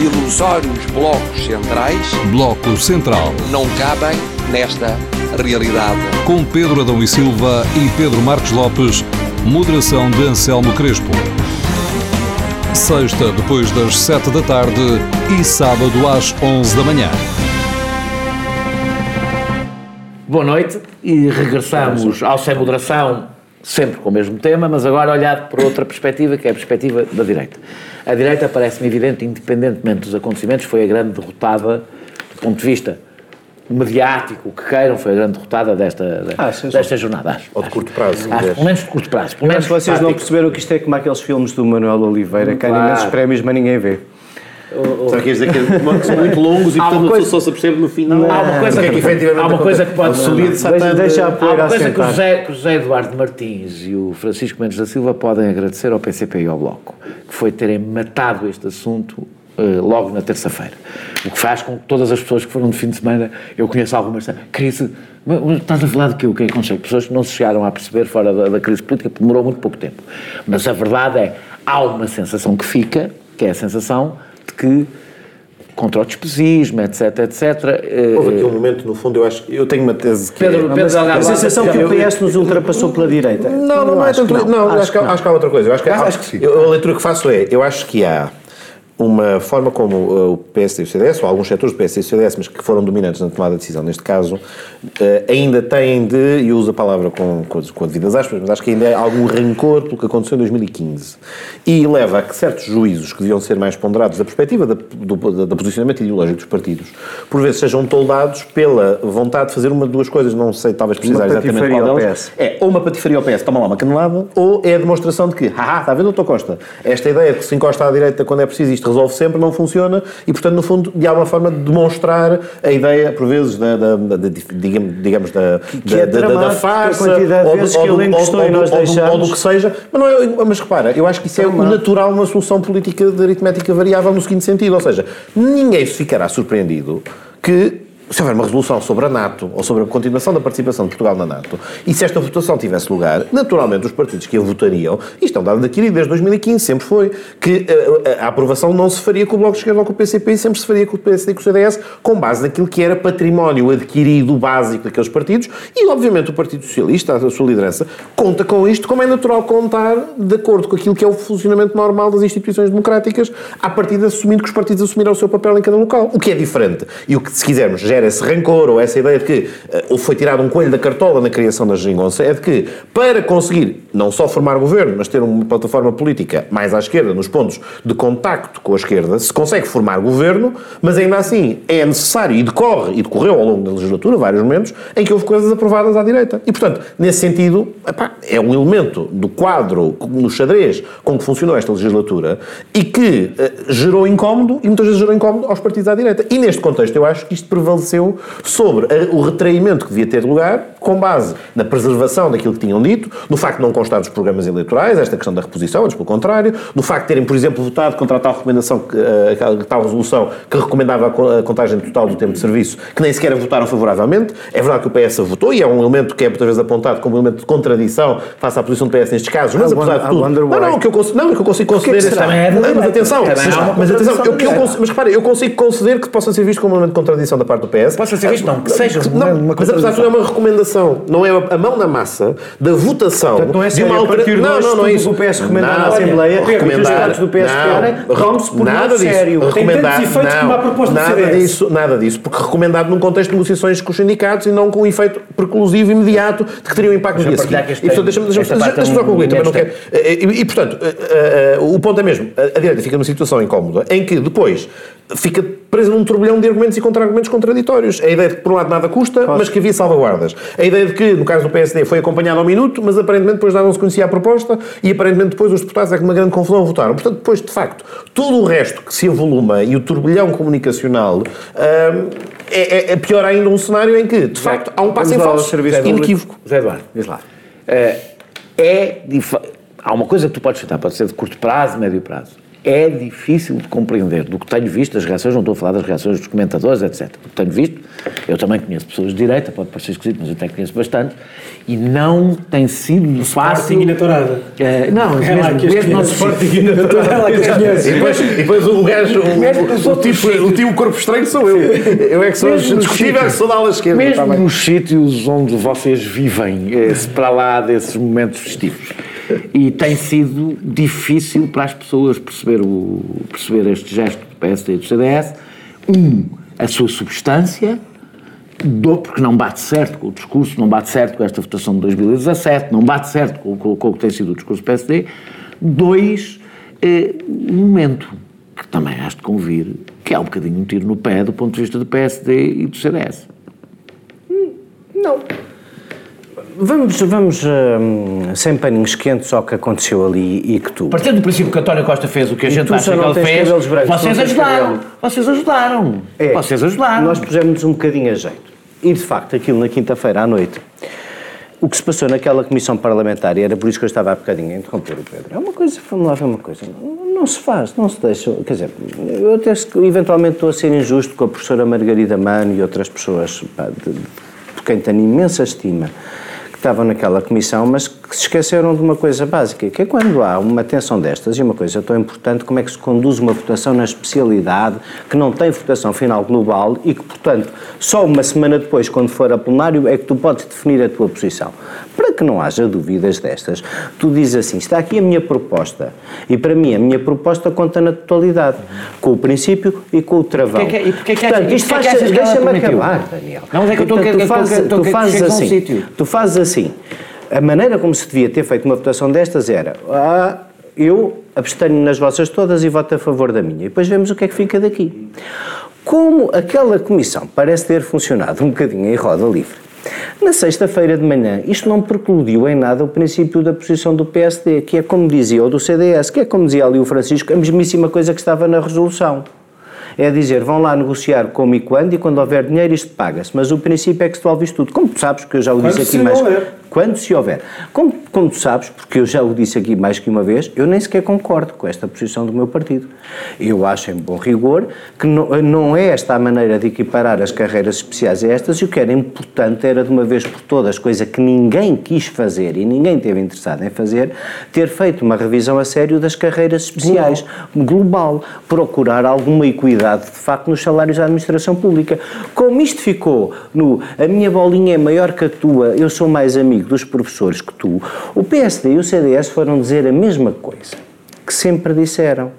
Ilusórios blocos centrais Bloco Central. não cabem nesta realidade. Com Pedro Adão e Silva e Pedro Marcos Lopes, moderação de Anselmo Crespo. Sexta, depois das sete da tarde e sábado às onze da manhã. Boa noite e regressamos ao Sem Moderação, sempre com o mesmo tema, mas agora olhado por outra perspectiva, que é a perspectiva da direita. A direita parece-me evidente, independentemente dos acontecimentos, foi a grande derrotada do ponto de vista mediático, o que queiram, foi a grande derrotada desta, Ah, sim, desta jornada. Acho, Ou de curto prazo, acho, aliás. pelo menos de curto prazo. Pelo menos acho vocês não tático. perceberam que isto é como aqueles filmes do Manuel Oliveira, que há imensos prémios, mas ninguém vê. Será que queres dizer que são muito longos e Há portanto coisa- só se percebe no final? Há uma coisa que é que efetivamente há uma coisa que pode subir de Deixa, Satã deixa a Há poeira uma coisa que o. José, que o José Eduardo Martins e o Francisco Mendes da Silva podem agradecer ao PCP e ao Bloco, que foi terem matado este assunto eh, logo na terça-feira. O que faz com que todas as pessoas que foram de fim de semana, eu conheço algumas, crise, mas- mas estás a falar de quê? O que é que consegue? Pessoas que não se chegaram a perceber fora da, da crise política, porque demorou muito pouco tempo. Mas a verdade é, há uma sensação que fica, que é a sensação que contra o despesismo, etc, etc. eh, Houve aqui um momento, no fundo, eu acho eu tenho uma tese que Pedro, é... Pedro Delgado A sensação que o PS nos ultrapassou pela direita. Não, não, não é acho tanto. que Não, acho, que, não. acho que há outra coisa. Eu acho que, Acho que sim. eu- a leitura que faço é: eu acho que há uma forma como uh, o PSD e o CDS, ou alguns setores do PSD e o CDS, mas que foram dominantes na tomada de decisão neste caso, uh, ainda têm de, e uso a palavra com, com, com devidas aspas, mas acho que ainda há algum rancor pelo que aconteceu em 2015. E leva a que certos juízos que deviam ser mais ponderados da perspectiva da, do, da, da posicionamento ideológico dos partidos, por vezes sejam toldados pela vontade de fazer uma de duas coisas, não sei talvez precisar exatamente qual ao delas. PS. É, ou uma patifaria ao PS, toma lá uma canelada, ou é a demonstração de que, haha, está vendo, Dr. Costa? Esta ideia de que se encosta à direita quando é preciso isto resolve sempre, não funciona, e portanto, no fundo, de alguma forma, demonstrar a ideia, por vezes, da, da, da- da- digamos, da, Que da, é da, da, farsa, de ou do- ou que do- ou ou que seja, mas, não é, mas repara, eu acho que isso é o natural numa solução política de aritmética variável no seguinte sentido, ou seja, ninguém se ficará surpreendido que se houver uma resolução sobre a NATO ou sobre a continuação da participação de Portugal na NATO e se esta votação tivesse lugar, naturalmente os partidos que a votariam, isto é um dado adquirido desde 2015, sempre foi, que eh, a, a aprovação não se faria com o Bloco de Esquerda ou com o PCP, sempre se faria com o PSD e com o CDS, com base naquilo que era património adquirido básico daqueles partidos e, obviamente, o Partido Socialista, a sua liderança, conta com isto, como é natural contar de acordo com aquilo que é o funcionamento normal das instituições democráticas, à partida assumindo que os partidos assumiram o seu papel em cada local, o que é diferente. E o que, se quisermos, gera esse rancor ou essa ideia de que eh, ou foi tirado um coelho da cartola na criação da geringonça, é de que, para conseguir não só formar governo, mas ter uma plataforma política mais à esquerda, nos pontos de contacto com a esquerda, se consegue formar governo, mas ainda assim é necessário, e decorre, e decorreu ao longo da legislatura, vários momentos, em que houve coisas aprovadas à direita. E, portanto, nesse sentido, epá, é um elemento do quadro, no xadrez, com que funcionou esta legislatura, e que eh, gerou incómodo, e muitas vezes gerou incómodo aos partidos à direita. E neste contexto, eu acho que isto prevaleceu sobre o retraimento que devia ter lugar, com base na preservação daquilo que tinham dito, no facto de não constar dos programas eleitorais, esta questão da reposição, antes pelo contrário, no facto de terem, por exemplo, votado contra a tal recomendação, eh, a tal resolução que recomendava a co- a contagem total do tempo de serviço, que nem sequer votaram favoravelmente. É verdade que o PS votou e é um elemento que é muitas vezes apontado como um elemento de contradição face à posição do PS nestes casos, mas I apesar wonder- de tudo. Não, não, que eu consigo, não, o que eu consigo conceder? É da Mas atenção, mas, mas atenção, eu, que eu da consigo, mas repare, eu consigo conceder que possa ser visto como um elemento de contradição da parte do PS. Possa ser visto, não, que seja Não, mas apesar de tudo é uma recomendação, não é a mão na massa da votação Portanto, não é de uma a altera- partir de não, não, não é isso. o que o PS recomendar na Nada, Assembleia, olha, os recomendar, do PS querem, não, rompe-se por nada disso. sério. Tem Recomendar, tantos efeitos não, como a proposta do nada CDS. disso, nada disso, porque recomendado num contexto de negociações com os sindicatos e não com um efeito preclusivo imediato de que teria um impacto que E portanto, deixa-me deixa só concluir, também não quero. menos E, e, portanto, eh, eh, o ponto é mesmo, a, a direita fica numa situação incómoda em que depois fica presa num turbilhão de argumentos e contra-argumentos contraditórios. A ideia de que, por um lado, nada custa, mas que havia salvaguardas. A ideia de que, no caso do PSD, foi acompanhado ao minuto, mas aparentemente depois já não se conhecia a proposta e aparentemente depois os deputados, é que uma grande confusão, votaram. Portanto, depois, de facto, tudo o resto que se avoluma e o turbilhão comunicacional hum, é, é- é pior ainda um cenário em que, de facto, há um passo em Vamos ao falso serviço inequívoco. José Eduardo. Diz lá. É, é dif- há uma coisa que tu podes citar, pode ser de curto prazo, médio prazo. É difícil de compreender. Do que tenho visto, as reações, não estou a falar das reações dos comentadores, etc. Do que tenho visto, eu também conheço pessoas de direita, pode parecer esquisito, mas eu até conheço bastante, e não tem sido fácil. Sporting e na tourada. Eh, não, É lá mesmo, que mesmo não conhece. Sporting e na tourada. É lá que as conhece. E depois, e depois o gajo, o, o, tipo, o tipo corpo estranho sou eu. Eu é que sou Mesmo nos discutível, sítios- sou da ala esquerda. Mesmo tá bem. nos sítios onde vocês vivem, eh, se para lá desses momentos festivos. E tem sido difícil para as pessoas perceber, o, perceber este gesto do PSD e do CDS. Um, a sua substância, do, porque não bate certo com o discurso, não bate certo com esta votação de 2017, não bate certo com, com- com o que tem sido o discurso do PSD. Dois, eh, um momento que também has de convir, que é um bocadinho um tiro no pé do ponto de vista do PSD e do CDS. Não. Vamos, vamos hum, sem paninhos quentes ao que aconteceu ali e que tu. Partindo do princípio que António Costa fez o que a E gente acha que ele fez, brancos, vocês ajudaram. Vocês ajudaram. É, Vocês ajudaram. Nós pusemos um bocadinho a jeito. E de facto, aquilo na quinta-feira à noite, o que se passou naquela comissão parlamentar, e era por isso que eu estava há bocadinho a interromper o Pedro, é uma coisa, vamos lá ver uma coisa, não, não se faz, não se deixa, quer dizer, eu até eventualmente estou a ser injusto com a professora Margarida Mano e outras pessoas pá, de, de quem tenho imensa estima, estavam naquela comissão, mas que se esqueceram de uma coisa básica, que é quando há uma tensão destas e uma coisa tão importante, como é que se conduz uma votação na especialidade que não tem votação final global e que, portanto, só uma semana depois, quando for a plenário, é que tu podes definir a tua posição. Para que não haja dúvidas destas, tu dizes assim, está aqui a minha proposta e para mim a minha proposta conta na totalidade, com o princípio e com o travão. Porquê que- e que Portanto, isto faz- deixa-me acabar, Daniel. Não, mas é que eu estou a- Portanto, eu estou a- fazes- eu estou a- tu fazes assim. Tu fazes assim. A maneira como se devia ter feito uma votação destas era ah, eu abstenho nas vossas todas e voto a favor da minha. E depois vemos o que é que fica daqui. Como aquela comissão parece ter funcionado um bocadinho em roda livre, na sexta-feira de manhã isto não precludiu em nada o princípio da posição do PSD, que é como dizia, ou do CDS, que é como dizia ali o Francisco, a mesmíssima coisa que estava na resolução. É dizer, vão lá negociar como e quando, e quando houver dinheiro isto paga-se. Mas o princípio é que se devolve isto tudo. Como tu sabes, que eu já o disse aqui mais... Quando se houver. Como, como tu sabes, porque eu já o disse aqui mais que uma vez, eu nem sequer concordo com esta posição do meu partido. Eu acho, em bom rigor, que não, não é esta a maneira de equiparar as carreiras especiais a estas, e o que era importante era, de uma vez por todas, coisa que ninguém quis fazer e ninguém esteve interessado em fazer, ter feito uma revisão a sério das carreiras especiais, global, procurar alguma equidade, de facto, nos salários da administração pública. Como isto ficou no a minha bolinha é maior que a tua, eu sou mais amigo dos professores que tu, o PSD e o CDS foram dizer a mesma coisa que sempre disseram.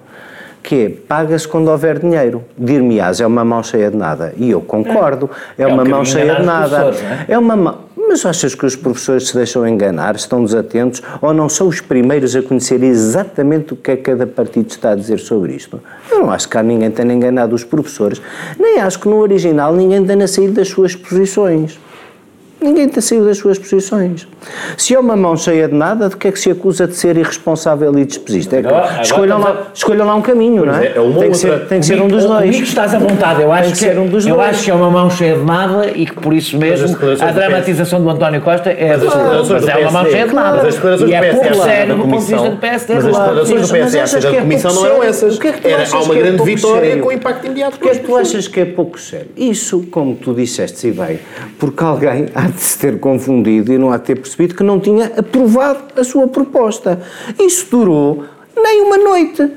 Que é, paga-se quando houver dinheiro. Dir-me-ás, é uma mão cheia de nada. E eu concordo, é, É um uma mão cheia de nada. é? É uma mão. Mas achas que os professores se deixam enganar, estão desatentos ou não são os primeiros a conhecer exatamente o que é que cada partido está a dizer sobre isto? Eu não acho que há ninguém tenha enganado os professores, nem acho que no original ninguém tenha saído das suas posições. Ninguém tem saído das suas posições. Se é uma mão cheia de nada, de que é que se acusa de ser irresponsável e despesista? É que escolham, lá, escolham lá um caminho, não é? é, é uma tem, que ser, tem que ser um dos dois. Comigo estás à vontade, eu acho Tem que, que ser um dos eu dois. acho que é uma mão cheia de nada e que por isso mesmo a dramatização do António Costa é Mas as declarações mas é uma mão cheia de nada. Mas as declarações e do é PSD pouco sério do ponto de vista do PSD. Mas as claro. declarações do Mas PSD que da é comissão pouco não eram sério? essas. O que é que achas há uma que grande vitória com impacto imediato. Porque é que tu achas que é pouco sério? Isso, como tu disseste, e bem, porque alguém há de se ter confundido e não há de ter percebido que não tinha aprovado a sua proposta. Isso durou nem uma noite.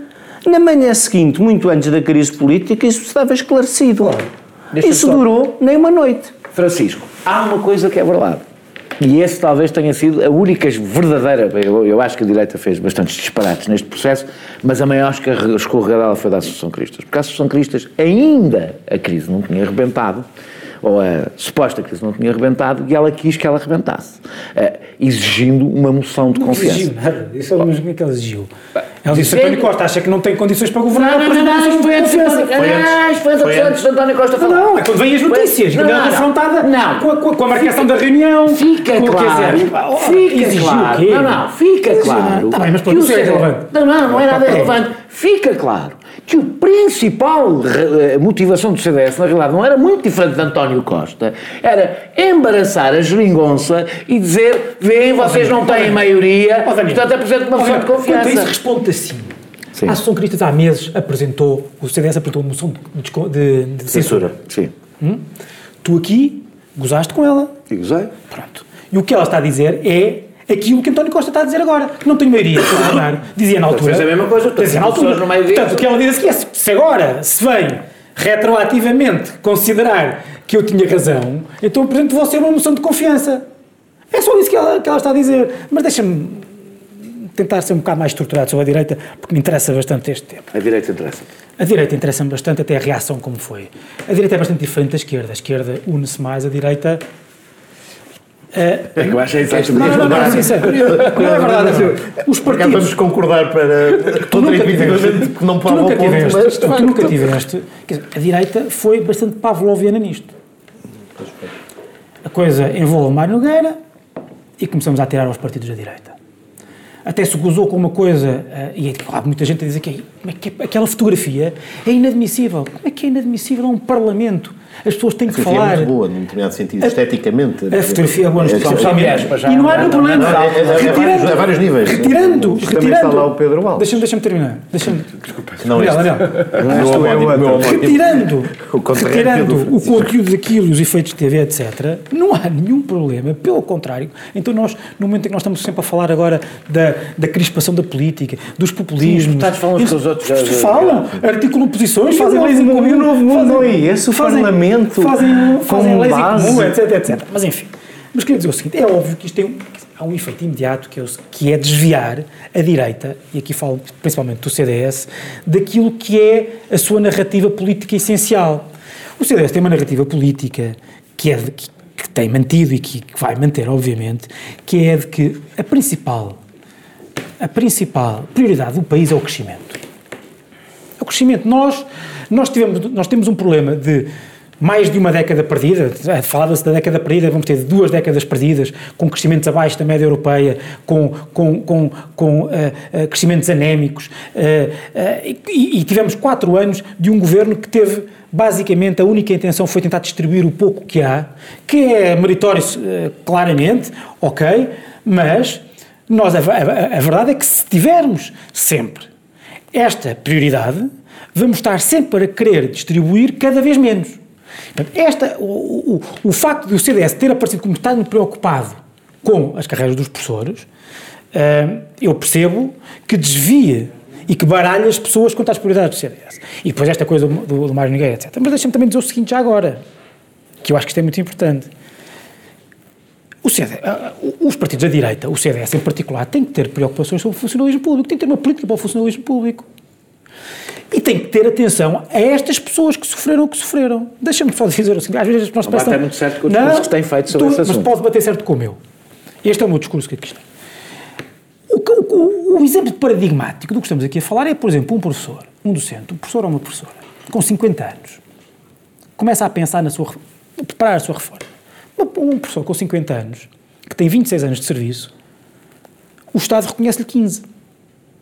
Na manhã seguinte, muito antes da crise política, isso estava esclarecido. Isso só- durou nem uma noite. Francisco, há uma coisa que é verdade. E esse talvez tenha sido a única verdadeira. Eu, eu acho que a direita fez bastantes disparates neste processo, mas a maior escorregadela foi da Associação Cristas. Porque a Associação Cristas, ainda a crise não tinha arrebentado, ou a suposta crise não tinha arrebentado, e ela quis que ela arrebentasse, eh, exigindo uma moção de Não confiança. exigiu nada. Isso é o mesmo que ela exigiu. Ela disse: António Costa acha que não tem condições para governar. Não, não, não, não, isto foi antes, foi antes, Foi antes de António Costa falar. Não, é quando vêm as notícias, Não, quando ela não, é não. confrontada Não. com, a, com a- com a marcação da reunião. Fica com, claro, fica exigiu o claro, quê? não, não, fica claro. nada. Tá bem, mas é CD irrelevante. Não, não, não é nada Ok. relevante. Fica claro que o principal eh, motivação do CDS, na realidade, não era muito diferente de António Costa, era embaraçar a geringonça e dizer, veem, vocês não têm maioria, portanto apresento uma moção de Quanto a isso, confiança. responde assim. Sim. A Associação Cristas há meses apresentou, o CDS apresentou uma moção de, de- de censura. Sim. Hum? Tu aqui gozaste com ela. E gozei. Pronto. E o que ela está a dizer é aquilo que António Costa está a dizer agora. Que não tem maioria para governar. Dizia na altura. fez a mesma coisa, Dizia na altura. no meio. Portanto, o que ela diz aqui é se se agora se vem retroativamente considerar que eu tinha razão, então apresento você uma moção de confiança. É só isso que ela, que ela está a dizer. Mas deixa-me tentar ser um bocado mais estruturado sobre a direita, porque me interessa bastante este tema. A direita interessa. A direita interessa-me bastante, até a reação como foi. A direita é bastante diferente da esquerda. A esquerda une-se mais, a direita. Eh, Eu acho exatamente não, não, não, não, sincero. Não é verdade. Os partidos. vamos concordar para Tu nunca contraintuitivamente que não Tu nunca tiveste, mas tu nunca tiveste. A direita foi bastante pavloviana nisto. A coisa envolve Mário Nogueira e começamos a tirar aos partidos da direita. Até se gozou com uma coisa, eh, e há muita gente a dizer que, é- como é que é- aquela fotografia é inadmissível. Como é que é inadmissível a um Parlamento? As pessoas têm que A fotografia falar. é muito boa, num determinado sentido, A- esteticamente. A fotografia é boa, É- é- E não há nenhum não, problema. não, é- é- é Retirando- vários- é vários níveis. Retirando, Também está retirando. lá o Pedro Alves. Deixa-me deixa terminar. Deixa-me. Não, é homónimo, outro. meu homónimo. Retirando, retirando do o conteúdo daquilo e os efeitos de TV, etc., não há nenhum problema, pelo contrário. Então, nós, no momento em que nós estamos sempre a falar agora da, da crispação da política, dos populismos. Sim, os deputados falam uns com os outros, Falam, articulam posições, fazem leis em comum. e o novo mundo não é esse, o fazem- Parlamento Fazem, fazem leis em base. comum, etc, etc. Mas enfim. Mas queria dizer o seguinte: é óbvio que isto tem um, há um efeito imediato que é, que é desviar a direita, e aqui falo principalmente do CDS, daquilo que é a sua narrativa política essencial. O CDS tem uma narrativa política que é de, que, que tem mantido e que, que vai manter, obviamente, que é de que a principal, a principal prioridade do país é o crescimento. É o crescimento. Nós, nós, tivemos, nós temos um problema de mais de uma década perdida, falava-se da década perdida, vamos ter duas décadas perdidas, com crescimentos abaixo da média europeia, com, com, com, com eh, eh, crescimentos anémicos, eh, e, e tivemos quatro anos de um governo que teve, basicamente, a única intenção foi tentar distribuir o pouco que há, que é meritório, claramente, ok, mas nós, a, a- a verdade é que se tivermos sempre esta prioridade, vamos estar sempre a querer distribuir cada vez menos. Esta, o, o, o facto de o CDS ter aparecido como estando preocupado com as carreiras dos professores, ah, eu percebo que desvia e que baralha as pessoas quanto às prioridades do CDS. E depois esta coisa do, do, do Mário Nogueira, etc. Mas deixa-me também dizer o seguinte já agora, que eu acho que isto é muito importante. O CD, ah, os partidos da direita, o CDS em particular, têm que ter preocupações sobre o funcionalismo público, tem que ter uma política para o funcionalismo público. E tem que ter atenção a estas pessoas que sofreram o que sofreram. Deixa-me só dizer assim, às vezes nós Não bate pensamos- muito certo com o discurso que tem feito sobre tu- esse Mas assunto. pode bater certo com o meu. Este é o meu discurso que aqui está. O, o- o exemplo paradigmático do que estamos aqui a falar é, por exemplo, um professor, um docente, um professor ou uma professora, com 50 anos, começa a pensar na sua, a preparar a sua reforma. Um professor com 50 anos, que tem 26 anos de serviço, o Estado reconhece-lhe 15,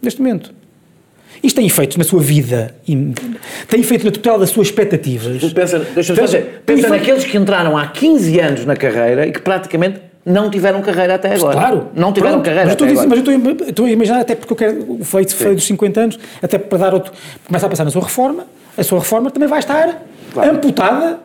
neste momento. Isto tem efeitos na sua vida, tem efeito na tutela das suas expectativas. Pensa, dizer, tem pensa naqueles que entraram há 15 anos na carreira e que praticamente não tiveram carreira até agora. Claro. Não tiveram Pronto, carreira Mas até dizer- agora. mas eu estou a- imaginar, até porque eu quero o feito feito dos 50 anos, até para dar outro. Começa a pensar na sua reforma, a sua reforma também vai estar amputada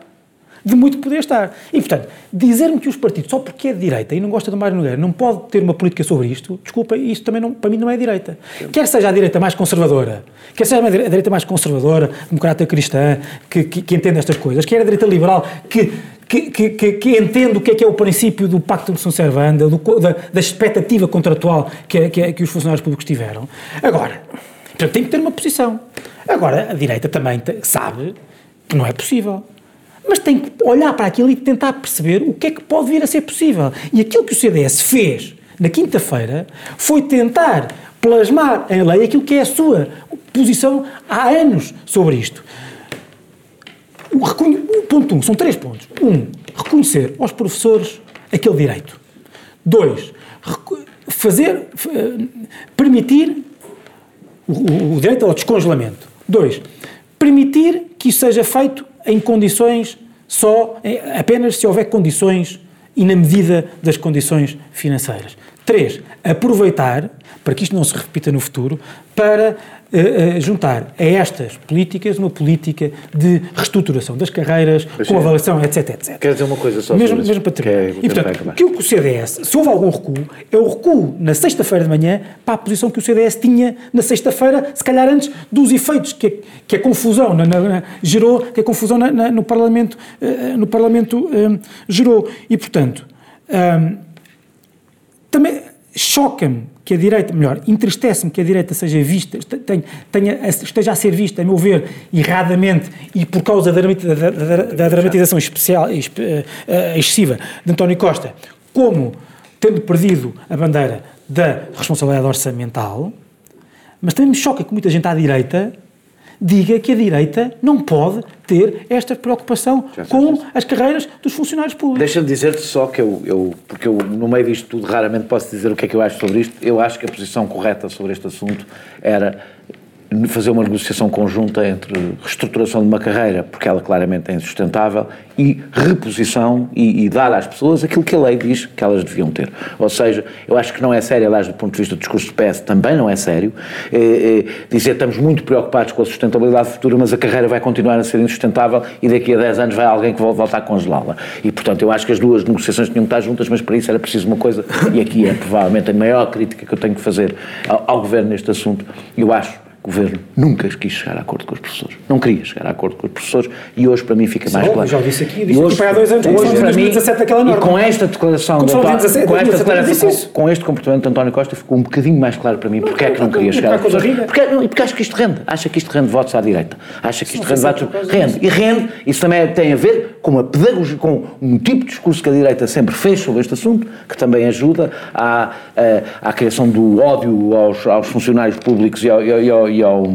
de muito poder estar. E, portanto, dizer-me que os partidos, só porque é de direita e não gosta do Mário Nogueira, não pode ter uma política sobre isto, desculpa, isto também não, para mim não é direita. Quer seja a direita mais conservadora, quer seja a direita mais conservadora, democrata cristã, que, que, que entende estas coisas, quer a direita liberal, que que, que, que, que entende o que é que é o princípio do Pacto de São Servanda, do da, da expectativa contratual que, é- que, é- que os funcionários públicos tiveram. Agora, portanto, tem que ter uma posição. Agora, a direita também sabe que não é possível. Mas tem que olhar para aquilo e tentar perceber o que é que pode vir a ser possível. E aquilo que o CDS fez na quinta-feira foi tentar plasmar em lei aquilo que é a sua posição há anos sobre isto. O, reconhe- ponto um, são três pontos. Um, reconhecer aos professores aquele direito. Dois, fazer, eh, permitir o- o direito ao descongelamento. Dois, permitir que isso seja feito em condições só, apenas se houver condições e na medida das condições financeiras. Três, aproveitar, para que isto não se repita no futuro, para uh, juntar a estas políticas uma política de reestruturação das carreiras, com avaliação, etc, etc. Quer dizer uma coisa só mesmo, sobre mesmo para terminar. e, portanto, que o CDS, se houve algum recuo, é o recuo na sexta-feira de manhã para a posição que o CDS tinha na sexta-feira, se calhar antes dos efeitos que a, que a confusão na, na, gerou, que a confusão na, no Parlamento, uh, no Parlamento um, gerou. E, portanto, um, também choca-me que a direita, melhor, entristece-me que a direita seja vista, tenha, tenha, esteja a ser vista, a meu ver, erradamente e por causa da, da, da, da dramatização especial, eh, eh, excessiva de António Costa, como tendo perdido a bandeira da responsabilidade orçamental, mas também me choca que muita gente à direita diga que a direita não pode ter esta preocupação com as carreiras dos funcionários públicos. Deixa-me dizer-te só que eu, eu, porque eu no meio disto tudo raramente posso dizer o que é que eu acho sobre isto, eu acho que a posição correta sobre este assunto era fazer uma negociação conjunta entre reestruturação de uma carreira, porque ela claramente é insustentável, e reposição e, e, dar às pessoas aquilo que a lei diz que elas deviam ter. Ou seja, eu acho que não é sério, aliás, do ponto de vista do discurso do PS, também não é sério, é, é, dizer estamos muito preocupados com a sustentabilidade futura, mas a carreira vai continuar a ser insustentável e daqui a 10 anos vai alguém que vai voltar a congelá-la. E, portanto, eu acho que as duas negociações tinham que estar juntas, mas para isso era preciso uma coisa, e aqui é provavelmente a maior crítica que eu tenho que fazer ao, ao Governo neste assunto, eu acho governo nunca quis chegar a acordo com os professores. Não queria chegar a acordo com os professores e hoje para mim fica mais claro. Já disse aqui, disse hoje, aqui há dois anos, hoje, para 2017 aquela norma. E com esta declaração, de, 2017, com, esta declaração com, com, este comportamento de António Costa ficou um bocadinho mais claro para mim porque é que não queria chegar a. Porque, porque acho que isto rende. Acha que isto rende votos à direita. Acha que isto rende votos. Rende. E rende. Isso também tem a ver com uma pedagogia, com um tipo de discurso que a direita sempre fez sobre este assunto, que também ajuda à, à, à criação do ódio aos, aos funcionários públicos e ao, e ao, e ao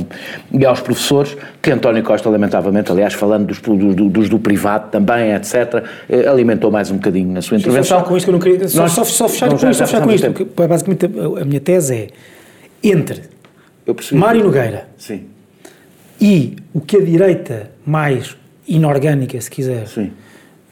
e aos professores, que António Costa, lamentavelmente, aliás, falando dos, dos do privado também, etc., eh, alimentou mais um bocadinho na sua intervenção. Só com isto que eu não queria. Só, Nós, só, só fechar com isto, só fechar com isto. Porque, basicamente, a, a minha tese é entre Mário Nogueira Sim. e o que a direita mais inorgânica, se quiser, Sim.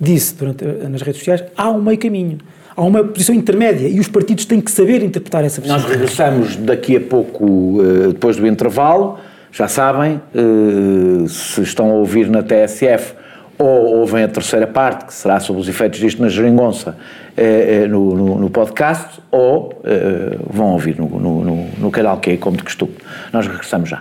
disse durante, nas redes sociais, há um meio caminho há uma posição intermédia e os partidos têm que saber interpretar essa posição. Nós regressamos daqui a pouco, eh, depois do intervalo, já sabem, eh, se estão a ouvir na TSF ou ouvem a terceira parte, que será sobre os efeitos disto na geringonça, eh, no, no, no podcast, ou vão ouvir no, no, no canal que é como de costume. Nós regressamos já.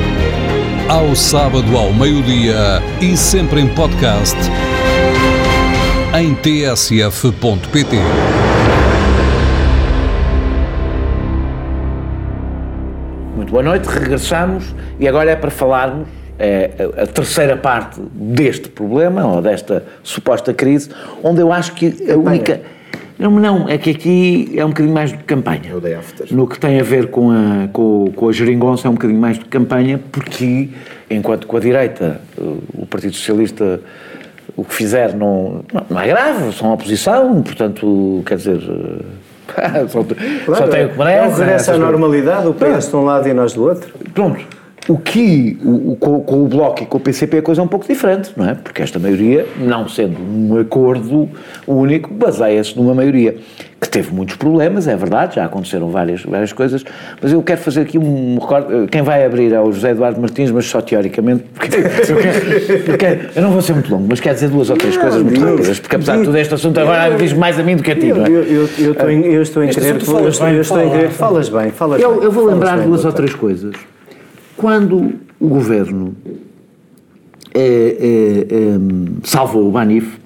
ao sábado ao meio-dia e sempre em podcast em tsf.pt. Muito boa noite, regressamos e agora é para falarmos é, a terceira parte deste problema ou desta suposta crise, onde eu acho que a única não, não, é que aqui é um bocadinho mais de campanha. É o day after. No que tem a ver com a, com, com a geringonça é um bocadinho mais de campanha, porque enquanto com a direita o Partido Socialista o que fizer não, não é grave, são oposição, portanto, quer dizer... <laughs> só, claro, só tem o que merece. Não regressa à normalidade, o PS de um lado e nós do outro. Pronto, o que, o, com, com, o Bloco e com o PCP, a coisa é um pouco diferente, não é? Porque esta maioria, não sendo um acordo único, baseia-se numa maioria que teve muitos problemas, é verdade, já aconteceram várias, várias coisas, mas eu quero fazer aqui um recorde. Quem vai abrir é o José Eduardo Martins, mas só teoricamente, porque <laughs> eu, quero, eu, quero, eu não vou ser muito longo, mas quero dizer duas ou três não, coisas muito Deus, rápidas, porque apesar de todo este assunto agora diz mais a mim do que a ti, não é? Eu, eu, eu, estou em, eu estou em querer. Eu estou em querer. Falas bem, falas eu, bem. Eu vou lembrar duas ou três coisas quando o governo é, é, é, salvou o Banif,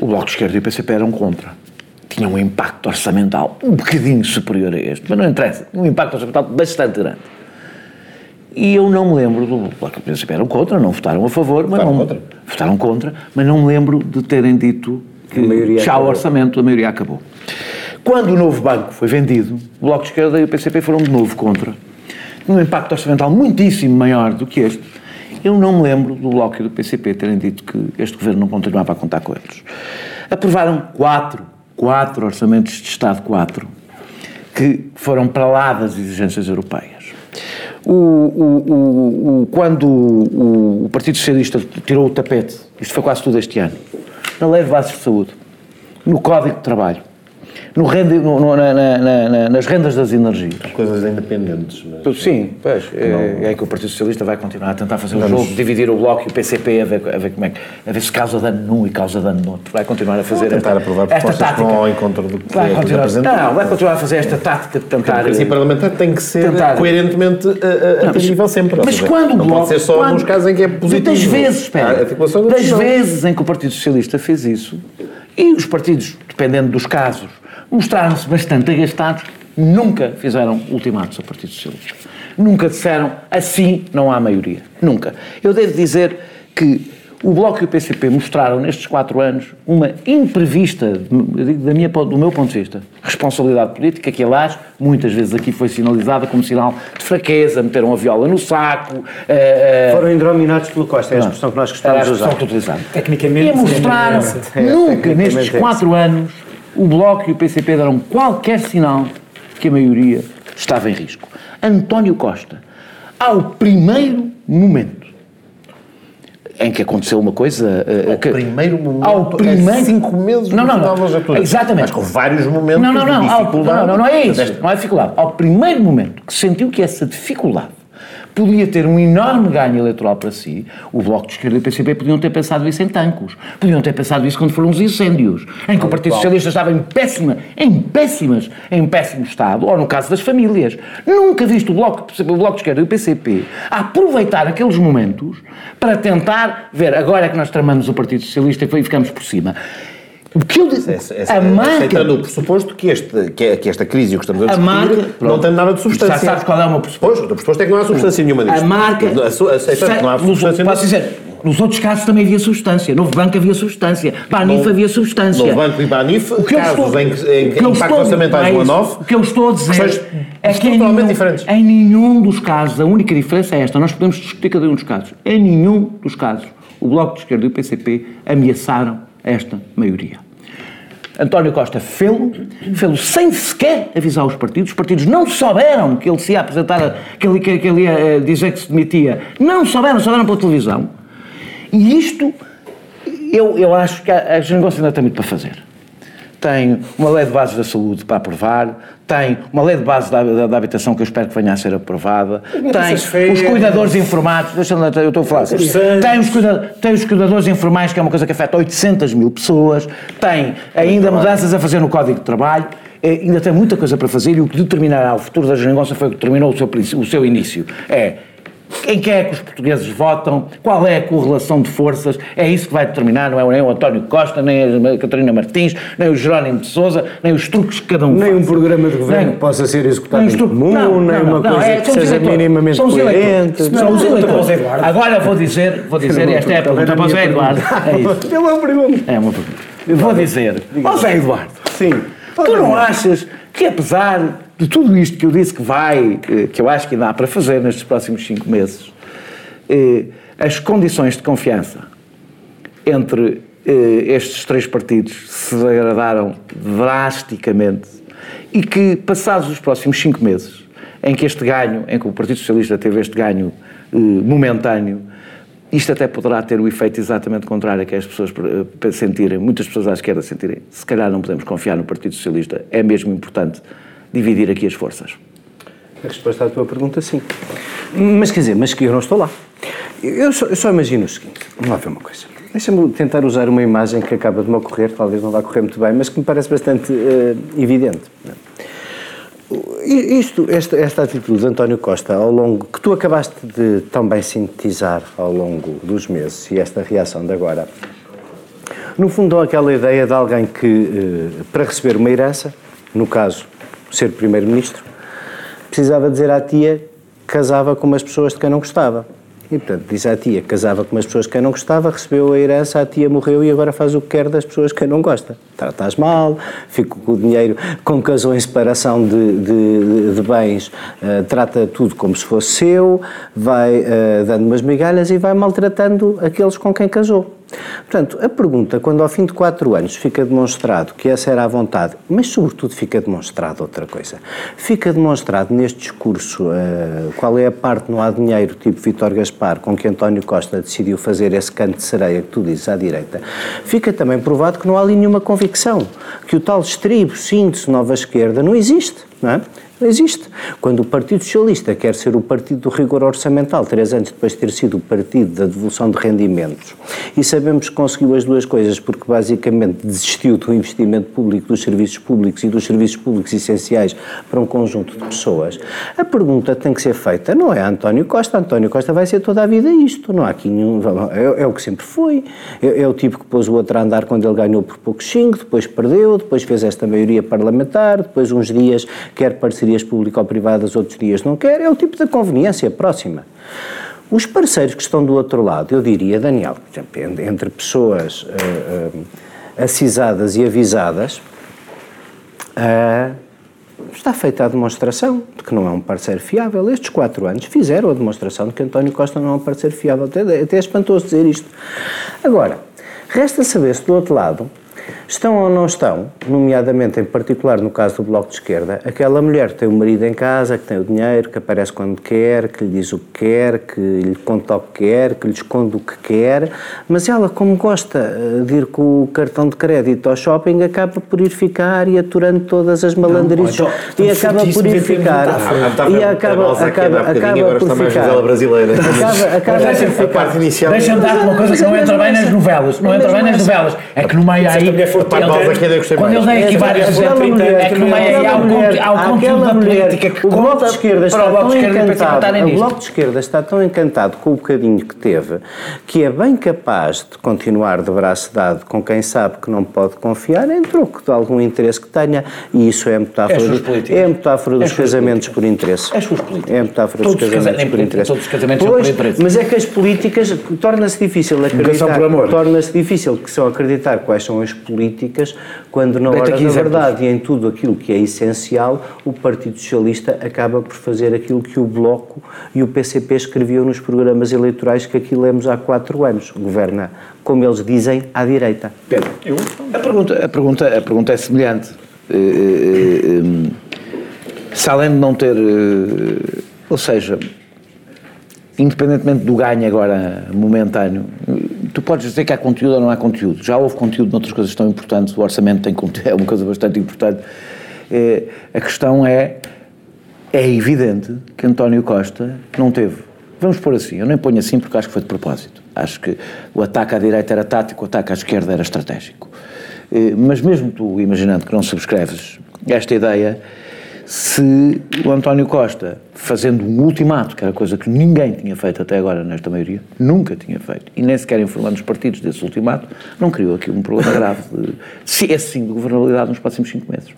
o Bloco de Esquerda e o PCP eram contra. Tinha um impacto orçamental um bocadinho superior a este, mas não interessa, um impacto orçamental bastante grande. E eu não me lembro do Bloco e do PCP eram contra, não votaram a favor, mas votaram não, contra. votaram contra, mas não me lembro de terem dito que já o orçamento, a maioria acabou. Quando o novo banco foi vendido, o Bloco de Esquerda e o PCP foram de novo contra. Um impacto orçamental muitíssimo maior do que este. Eu não me lembro do Bloco e do PCP terem dito que este governo não continuava a contar com eles. Aprovaram quatro, quatro orçamentos de Estado, quatro, que foram para lá das exigências europeias. O, o, o quando o, Partido Socialista tirou o tapete, isto foi quase tudo este ano, na lei de bases de saúde, no Código de Trabalho, no rende, no, no, na, na, na, nas rendas das energias. Coisas independentes. Mas... Sim, pois. É, é, que o Partido Socialista vai continuar a tentar fazer o jogo, dividir o Bloco e o PCP, a ver, a ver como é que. a ver se causa dano num e causa dano no outro. Vai continuar a fazer. Vai tentar esta, aprovar esta tática. Que vão ao encontro do que vai continuar, Não, vai continuar a fazer esta tática de tentar. A democracia parlamentar tem que ser tentar, coerentemente atingível sempre. Mas seja, quando não Bloco. Pode ser só quando, nos casos em que é positivo. Das vezes, espera. Das vezes em que o Partido Socialista fez isso, e os partidos, dependendo dos casos, mostraram-se bastante agastados, nunca fizeram ultimatos ao Partido Socialista. Nunca disseram assim não há maioria. Nunca. Eu devo dizer que o Bloco e o PCP mostraram nestes quatro anos uma imprevista, da minha, do meu ponto de vista, responsabilidade política, que aliás muitas vezes aqui foi sinalizada como sinal de fraqueza, meteram a viola no saco. Uh, uh, Foram indrominados pelo Costa, é a expressão que nós gostamos de usar. Tecnicamente. E mostraram nunca nestes quatro anos o Bloco e o PCP deram qualquer sinal que a maioria estava em risco. António Costa, ao primeiro momento em que aconteceu uma coisa. Uh, ao que, primeiro momento. Ao primeiro. Cinco meses não, não, não. Exatamente. Mas com vários momentos não, não, não, de dificuldade. Ao, não, não, não é isso. Não é dificuldade. Ao primeiro momento que sentiu que essa dificuldade podia ter um enorme ganho eleitoral para si, o Bloco de Esquerda e o PCP podiam ter pensado isso em tancos, podiam ter pensado isso quando foram os incêndios, em que o Partido Socialista estava em péssima, em péssimas, em péssimo estado, ou no caso das famílias. Nunca visto o Bloco, o Bloco de Esquerda e o PCP a aproveitar aqueles momentos para tentar ver, agora é que nós tramamos o Partido Socialista e ficamos por cima. O que eu disse, a marca... Aceitando o pressuposto que, este, que, é, que esta crise que estamos a discutir a marca, não tem nada de substância. Já sabes qual é o meu pressuposto? O pressuposto é que não há substância nenhuma disto. A marca... Aceitando que não há substância Posso dizer, nos outros casos também havia substância. Novo Banco havia substância. Banif havia substância. Novo Banco e Banif, o que casos estou, em que, em que orçamentais do ANOF... O que eu estou a dizer é que em nenhum, diferentes. em nenhum dos casos, a única diferença é esta, nós podemos discutir cada um dos casos, em nenhum dos casos o Bloco de Esquerda e o PCP ameaçaram esta maioria. António Costa fê-lo, fê-lo sem sequer avisar os partidos. Os partidos não souberam que ele se ia apresentar, que ele, que ele ia eh, dizer que se demitia. Não souberam, souberam pela televisão. E isto, eu, eu acho que a, a negócio ainda tem muito para fazer tem uma lei de bases da saúde para aprovar, tem uma lei de base da, da, da habitação que eu espero que venha a ser aprovada, tem os cuidadores informados, deixa eu estou a falar, tem os, cuida, tem os cuidadores informais, que é uma coisa que afeta 800 mil pessoas, tem ainda mudanças a fazer no Código de Trabalho, é, ainda tem muita coisa para fazer e o que determinará o futuro da geringonça foi o que determinou o seu, o seu início. É em quem é que os portugueses votam, qual é a correlação de forças, é isso que vai determinar, não é nem o António Costa, nem a Catarina Martins, nem o Jerónimo de Sousa, nem os truques que cada um Nem faz. um programa de governo nem, que possa ser executado em comum, não, nem não, uma não, coisa é, que seja minimamente coerente. São os eleitores. Agora vou dizer, vou dizer, esta é a pergunta para o Zé Eduardo. É isso. <laughs> É uma pergunta. É uma pergunta. Vou dizer, ó Zé Eduardo, Sim. tu não achas que apesar de tudo isto que eu disse que vai, que eu acho que ainda há para fazer nestes próximos cinco meses, eh, as condições de confiança entre eh, estes três partidos se degradaram drasticamente e que, passados os próximos cinco meses, em que este ganho, em que o Partido Socialista teve este ganho eh, momentâneo, isto até poderá ter o efeito exatamente contrário que as pessoas sentirem, muitas pessoas à esquerda sentirem. Se calhar não podemos confiar no Partido Socialista, é mesmo importante dividir aqui as forças. A resposta à tua pergunta, sim. Mas quer dizer, mas que eu não estou lá. Eu só, eu só imagino o seguinte: vamos lá ver uma coisa. Deixa-me tentar usar uma imagem que acaba de me ocorrer, talvez não vá correr muito bem, mas que me parece bastante uh, evidente. Isto, esta, esta atitude de António Costa, ao longo, que tu acabaste de tão bem sintetizar ao longo dos meses, e esta reação de agora, no fundo, dá aquela ideia de alguém que, uh, para receber uma herança, no caso, ser Primeiro-Ministro, precisava dizer à tia casava com umas pessoas de quem não gostava. E, portanto, diz à tia casava com umas pessoas que não gostava, recebeu a herança, a tia morreu e agora faz o que quer das pessoas que não gosta. Tratas mal, fica com o dinheiro, como casou em separação de, de, de bens, uh, trata tudo como se fosse seu, vai uh, dando umas migalhas e vai maltratando aqueles com quem casou. Portanto, a pergunta, quando ao fim de quatro anos fica demonstrado que essa era a vontade, mas sobretudo fica demonstrado outra coisa, fica demonstrado neste discurso uh, qual é a parte não há dinheiro, tipo Vítor Gaspar, com que António Costa decidiu fazer esse canto de sereia que tu dizes à direita, fica também provado que não há ali nenhuma convicção, que o tal estribo, síntese, nova esquerda não existe, não é? Não existe. Quando o Partido Socialista quer ser o partido do rigor orçamental, três anos depois de ter sido o partido da devolução de rendimentos, e sabemos que conseguiu as duas coisas porque basicamente desistiu do investimento público, dos serviços públicos e dos serviços públicos essenciais para um conjunto de pessoas, a pergunta tem que ser feita não é a António Costa, António Costa vai ser toda a vida isto, não há aqui nenhum. É, é o que sempre foi. É, é, o tipo que pôs o outro a andar quando ele ganhou por pouco xingo, depois perdeu, depois fez esta maioria parlamentar, depois uns dias quer parcerias público-privadas, outros dias não quer, é o tipo de conveniência próxima. Os parceiros que estão do outro lado, eu diria, Daniel, por exemplo, entre pessoas uh, uh, acisadas e avisadas, uh, está feita a demonstração de que não é um parceiro fiável. Estes quatro anos fizeram a demonstração de que António Costa não é um parceiro fiável. Até, até é espantoso dizer isto. Agora, resta saber se do outro lado Estão ou não estão, nomeadamente em particular no caso do Bloco de Esquerda, aquela mulher que tem o marido em casa, que tem o dinheiro, que aparece quando quer, que lhe diz o que quer, que lhe conta o que quer, que lhe esconde o que quer, mas ela, como gosta eh, de ir com o cartão de crédito ao shopping, acaba por ir ficar e aturando todas as malandrices. então, e acaba por ir ficar. e acaba, acaba, acaba por ficar. Acaba, acaba por ficar. deixa-me dar uma coisa que não entra bem nas novelas não entra bem nas novelas. É que no meio aí quando ele vem aqui várias vezes, é que aí há o conteúdo da política que o Bloco de Esquerda está tão encantado, o Bloco de Esquerda está tão encantado com o bocadinho que teve, que é bem capaz de continuar de braço dado com quem sabe que não pode confiar em troco de algum interesse que tenha, e isso é metáfora, é metáfora dos casamentos por interesse. É suas políticas. É metáfora dos casamentos por interesse. Todos os casamentos são por interesse. Mas é que as políticas, torna-se difícil acreditar, torna-se difícil que são acreditar quais são as políticas quando na hora da verdade e em tudo aquilo que é essencial, o Partido Socialista acaba por fazer aquilo que o Bloco e o PCP escreviam nos programas eleitorais que aqui lemos há quatro anos. Governa, como eles dizem, à direita. Pedro, eu? A, pergunta, a, pergunta, a pergunta é semelhante. Uh, uh, uh, se além de não ter... ou seja, independentemente do ganho agora momentâneo, tu podes dizer que há conteúdo ou não há conteúdo. Já houve conteúdo noutras coisas tão importantes, o orçamento tem conteúdo, <laughs> é uma coisa bastante importante. É, a questão é, é evidente que António Costa não teve. Vamos pôr assim, eu nem ponho assim porque acho que foi de propósito. Acho que o ataque à direita era tático, o ataque à esquerda era estratégico. É, mas mesmo tu, imaginando que não subscreves esta ideia, se o António Costa, fazendo um ultimato, que era coisa que ninguém tinha feito até agora nesta maioria, nunca tinha feito, e nem sequer informando os partidos desse ultimato, não criou aqui um problema grave, de, se é sim, de governabilidade nos próximos cinco meses.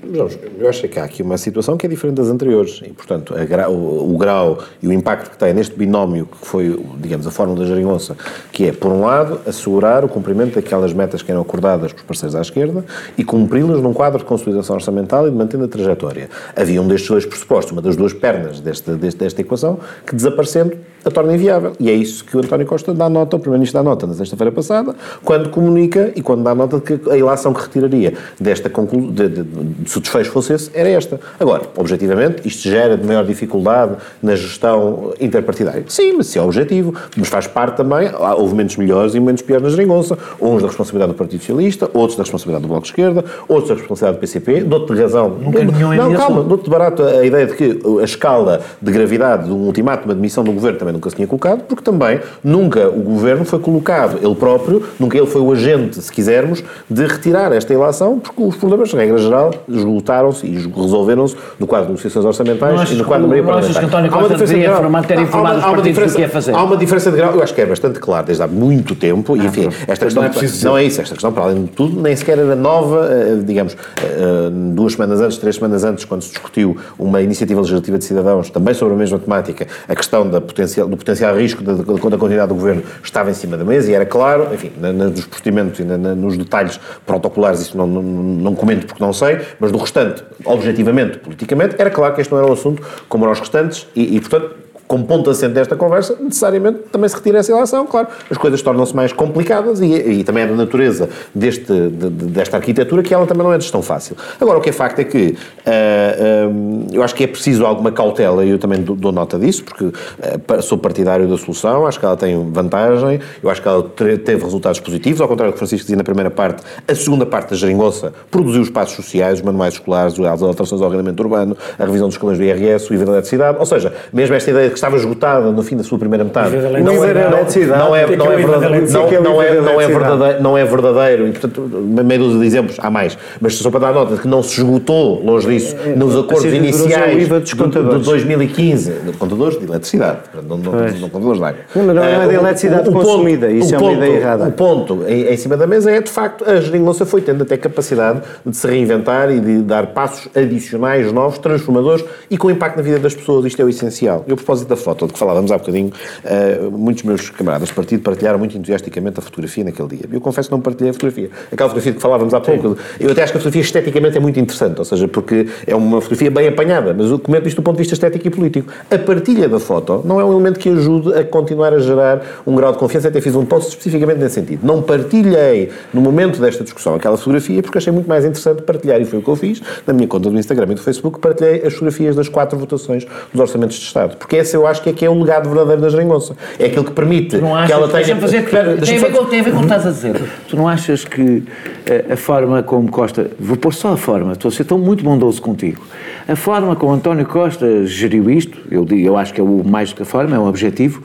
eu acho que há aqui uma situação que é diferente das anteriores, e portanto o, o, grau e o impacto que tem neste binómio, que foi, digamos, a fórmula da geringonça, que é, por um lado, assegurar o cumprimento daquelas metas que eram acordadas com os parceiros à esquerda e cumpri-las num quadro de consolidação orçamental e de mantendo a trajetória. Havia um destes dois pressupostos, uma das duas pernas desta, desta, desta equação, que desaparecendo a torna inviável. E é isso que o António Costa dá nota, o Primeiro-Ministro dá nota na sexta-feira passada, quando comunica e quando dá nota de que a ilação que retiraria desta conclusão, de, de, de, se o desfecho fosse esse, era esta. Agora, objetivamente, isto gera de maior dificuldade na gestão interpartidária. Sim, mas se é objetivo, mas faz parte também, houve momentos melhores e momentos piores na geringonça, uns da responsabilidade do Partido Socialista, outros da responsabilidade do Bloco de Esquerda, outros da responsabilidade do PCP, dou-te razão. Nunca nenhum Não, calma, dou-te barato a ideia de que a escala de gravidade de um ultimato, uma demissão do governo também nunca se tinha colocado, porque também nunca o governo foi colocado, ele próprio, nunca ele foi o agente, se quisermos, de retirar esta ilação, porque os problemas, de regra geral, esgotaram-se e resolveram-se no quadro de negociações orçamentais e no quadro da maioria parlamentar. que António Costa deveria ter informado do que ia fazer? Há uma diferença de grau, eu acho que é bastante claro, desde há muito tempo, e ah, enfim, esta questão, não é, não é isso, esta questão, para além de tudo, nem sequer era nova, eh, digamos, eh, duas semanas antes, três semanas antes, quando se discutiu discutiu uma iniciativa legislativa de cidadãos, também sobre a mesma temática, a questão da potencial, do potencial risco da, da, da continuidade do governo estava em cima da mesa e era claro, enfim, na, na, nos procedimentos e na, nos detalhes protocolares, isso não, não, não comento porque não sei, mas do restante, objetivamente, politicamente, era claro que este não era um assunto como eram os restantes e, e portanto, como ponto assente desta conversa, necessariamente também se retira essa ilação, claro, as coisas tornam-se mais complicadas e, e, também é da natureza deste, de, desta arquitetura que ela também não é tão fácil. Agora, o que é facto é que uh, uh, eu acho que é preciso alguma cautela e eu também dou, dou nota disso, porque uh, sou partidário da solução, acho que ela tem vantagem, eu acho que ela teve resultados positivos, ao contrário do que Francisco dizia na primeira parte, a segunda parte da geringonça produziu os passos sociais, os manuais escolares, as alterações ao ordenamento urbano, a revisão dos escalões do IRS, o IVA da eletricidade, ou seja, mesmo esta ideia que estava esgotada no fim da sua primeira metade. Não é, não é, não é verdadeiro, não é, não é verdadeiro, não é verdadeiro, e portanto, meio dúzia de exemplos, há mais, mas só para dar nota de que não se esgotou, longe disso, é, é, nos acordos iniciais de 2015, de contadores de eletricidade, não, não, não contadores de água. Não, não é de eh, eletricidade consumida, isso é uma ideia errada. O ponto em, cima da mesa é, de facto, a geringonça foi tendo até capacidade de se reinventar e de dar passos adicionais, novos, transformadores e com impacto na vida das pessoas, isto é o essencial. Eu, propósito propósito da foto de que falávamos há bocadinho, uh, muitos meus camaradas de partido partilharam muito entusiasticamente a fotografia naquele dia. Eu confesso que não partilhei a fotografia. Aquela fotografia de que falávamos há pouco, Sim. eu até acho que a fotografia esteticamente é muito interessante, ou seja, porque é uma fotografia bem apanhada, mas eu comento isto do ponto de vista estético e político. A partilha da foto não é um elemento que ajude a continuar a gerar um grau de confiança, até fiz um post especificamente nesse sentido. Não partilhei, no momento desta discussão, aquela fotografia, porque achei muito mais interessante partilhar, e foi o que eu fiz, na minha conta do Instagram e do Facebook, partilhei as fotografias das quatro votações dos orçamentos de Estado, porque essa eu acho que é que é o legado verdadeiro da geringonça. É aquilo que permite que ela tenha... Fazer, Espera, tem, a ver com, tem a ver com o que estás a dizer. Tu não achas que a, eh, a forma como Costa... Vou pôr só a forma, estou a ser tão muito bondoso contigo. A forma como António Costa geriu isto, eu, eu acho que é o mais do que a forma, é um objetivo,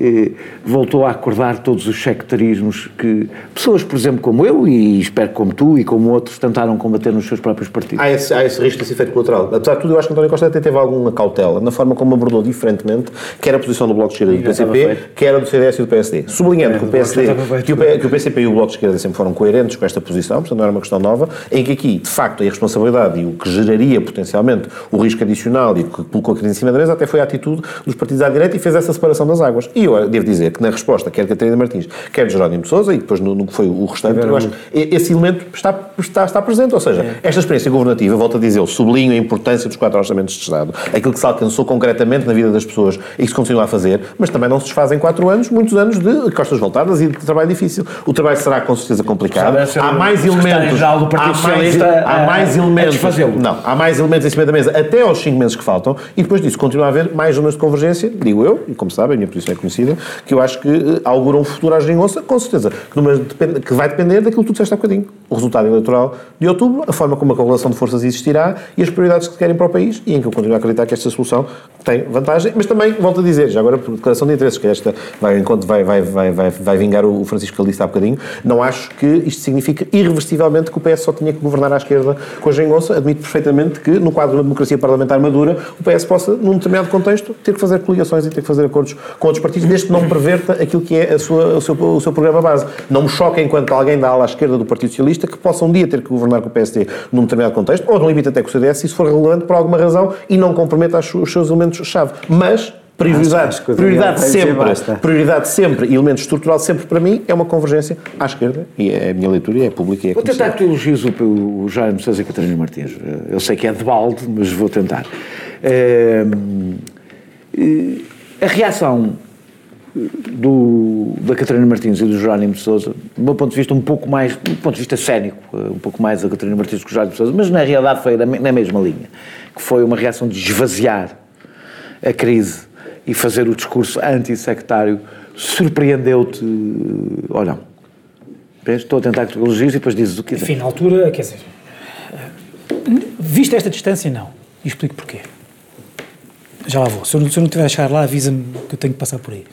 eh, voltou a acordar todos os sectarismos que pessoas, por exemplo, como eu, e espero como tu e como outros, tentaram combater nos seus próprios partidos. Há esse, há esse risco desse efeito colateral. Apesar de tudo, eu acho que António Costa até teve alguma cautela na forma como abordou diferentemente, quer a posição do Bloco de Esquerda e do PCP, quer a do CDS e do PSD. Sublinhando é, que, o PSD, que, o, que o PCP e o Bloco de Esquerda sempre foram coerentes com esta posição, portanto não era uma questão nova, em que aqui, de facto, a irresponsabilidade e o que geraria potencialmente o risco adicional e o que colocou a crise em cima da mesa até foi a atitude dos partidos à direita e fez essa separação das águas. E eu devo dizer que na resposta, quer de Catarina Martins, quer de Jerónimo Sousa, e depois no, que foi o restante, eu acho que esse elemento está, está, está presente. Ou seja, é. esta experiência governativa, volto a dizer, sublinho a importância dos quatro orçamentos de Estado, aquilo que se alcançou concretamente na vida das pessoas e que se continua a fazer, mas também não se desfaz em quatro anos, muitos anos de costas voltadas e de trabalho difícil. O trabalho será com certeza complicado. Há mais elementos. Há mais, há mais elementos. Não, há mais elementos em cima da mesa até aos cinco meses que faltam e depois disso continua a haver mais zonas de convergência, digo eu, e como sabem, a minha posição é conhecida, que eu acho que uh, augura um futuro à geringonça, com certeza, que, vai depender daquilo que tu disseste há bocadinho. O resultado eleitoral de outubro, a forma como a correlação de forças existirá e as prioridades que querem para o país e em que eu continuo a acreditar que esta solução tem vantagem, mas também, volto a dizer, já agora por declaração de interesses, que esta vai, enquanto vai, vai, vai, vai, vai vingar o Francisco disse há bocadinho, não acho que isto significa irreversivelmente que o PS só tinha que governar à esquerda com a geringonça. Admito perfeitamente que, no quadro de uma democracia parlamentar madura, o PS possa, num determinado contexto, ter que fazer coligações e ter que fazer acordos com outros partidos, desde que não perverta aquilo que é a sua, o, seu, o seu programa base. Não me choca enquanto alguém da ala à esquerda do Partido Socialista que possa um dia ter que governar com o PSD num determinado contexto, ou no limite até com o CDS, se isso for relevante por alguma razão e não comprometa os seus elementos-chave. Mas prioridade, prioridade sempre, prioridade sempre, e elemento estrutural sempre para mim é uma convergência à esquerda, e é a minha leitura, é pública e é Vou tentar que tu elogies o, o Jaime Sousa Catarina Martins. Eu sei que é de balde, mas vou tentar. É, a reação do, da Catarina Martins e do Jerónimo de Sousa, do meu ponto de vista um pouco mais, do ponto de vista cénico, um pouco mais da Catarina Martins que o Jerónimo de Sousa, mas na realidade foi na mesma linha, que foi uma reação de esvaziar a crise e fazer o discurso anti-sectário, surpreendeu-te ou não? Estou a tentar que tu elogies e depois dizes o que Enfim, na altura, quer dizer, vista esta distância, não. E explico porquê. Já lá vou. Se eu, não, não tiver a chegar lá, avisa-me que eu tenho que passar por aí.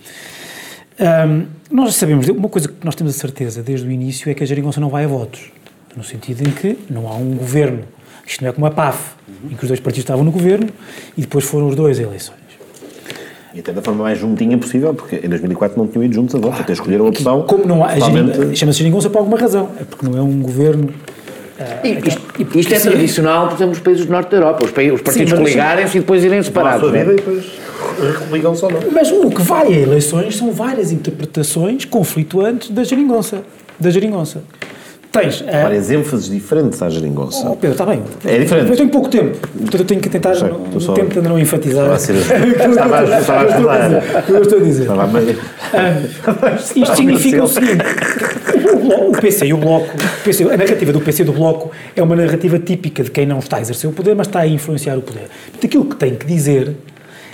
Um, nós sabemos, uma coisa que nós temos a certeza desde o início é que a geringonça não vai a votos. No sentido em que não há um governo. Isto não é como a PAF, em que os dois partidos estavam no governo e depois foram os dois a eleições. E até da forma mais juntinha possível, porque em 2004 não tinham ido juntos a votos, claro. até escolheram a opção. Como não há, totalmente... chama-se geringonça por alguma razão, é porque não é um governo E isto, isto é tradicional, por exemplo, nos países do norte da Europa. Os, países, os partidos coligarem-se e depois irem separados. é? e depois ligam-se ou não. Mas o que vai a eleições são várias interpretações conflituantes da geringonça. Da geringonça. Tens. a- Várias ênfases diferentes à geringonça. Oh, Pedro, está bem. É diferente. Eu tenho pouco tempo, portanto eu tenho que tentar. Sei, no tu só- tempo de não enfatizar. Estava a ser- <laughs> estava a- ajudar. dizer, o que eu estou a dizer. Estava a meio- Ah, isto significa o seguinte: o, PC e o Bloco, o PC, a narrativa do PC e do Bloco é uma narrativa típica de quem não está a exercer o poder, mas está a influenciar o poder. Portanto, aquilo que tem que dizer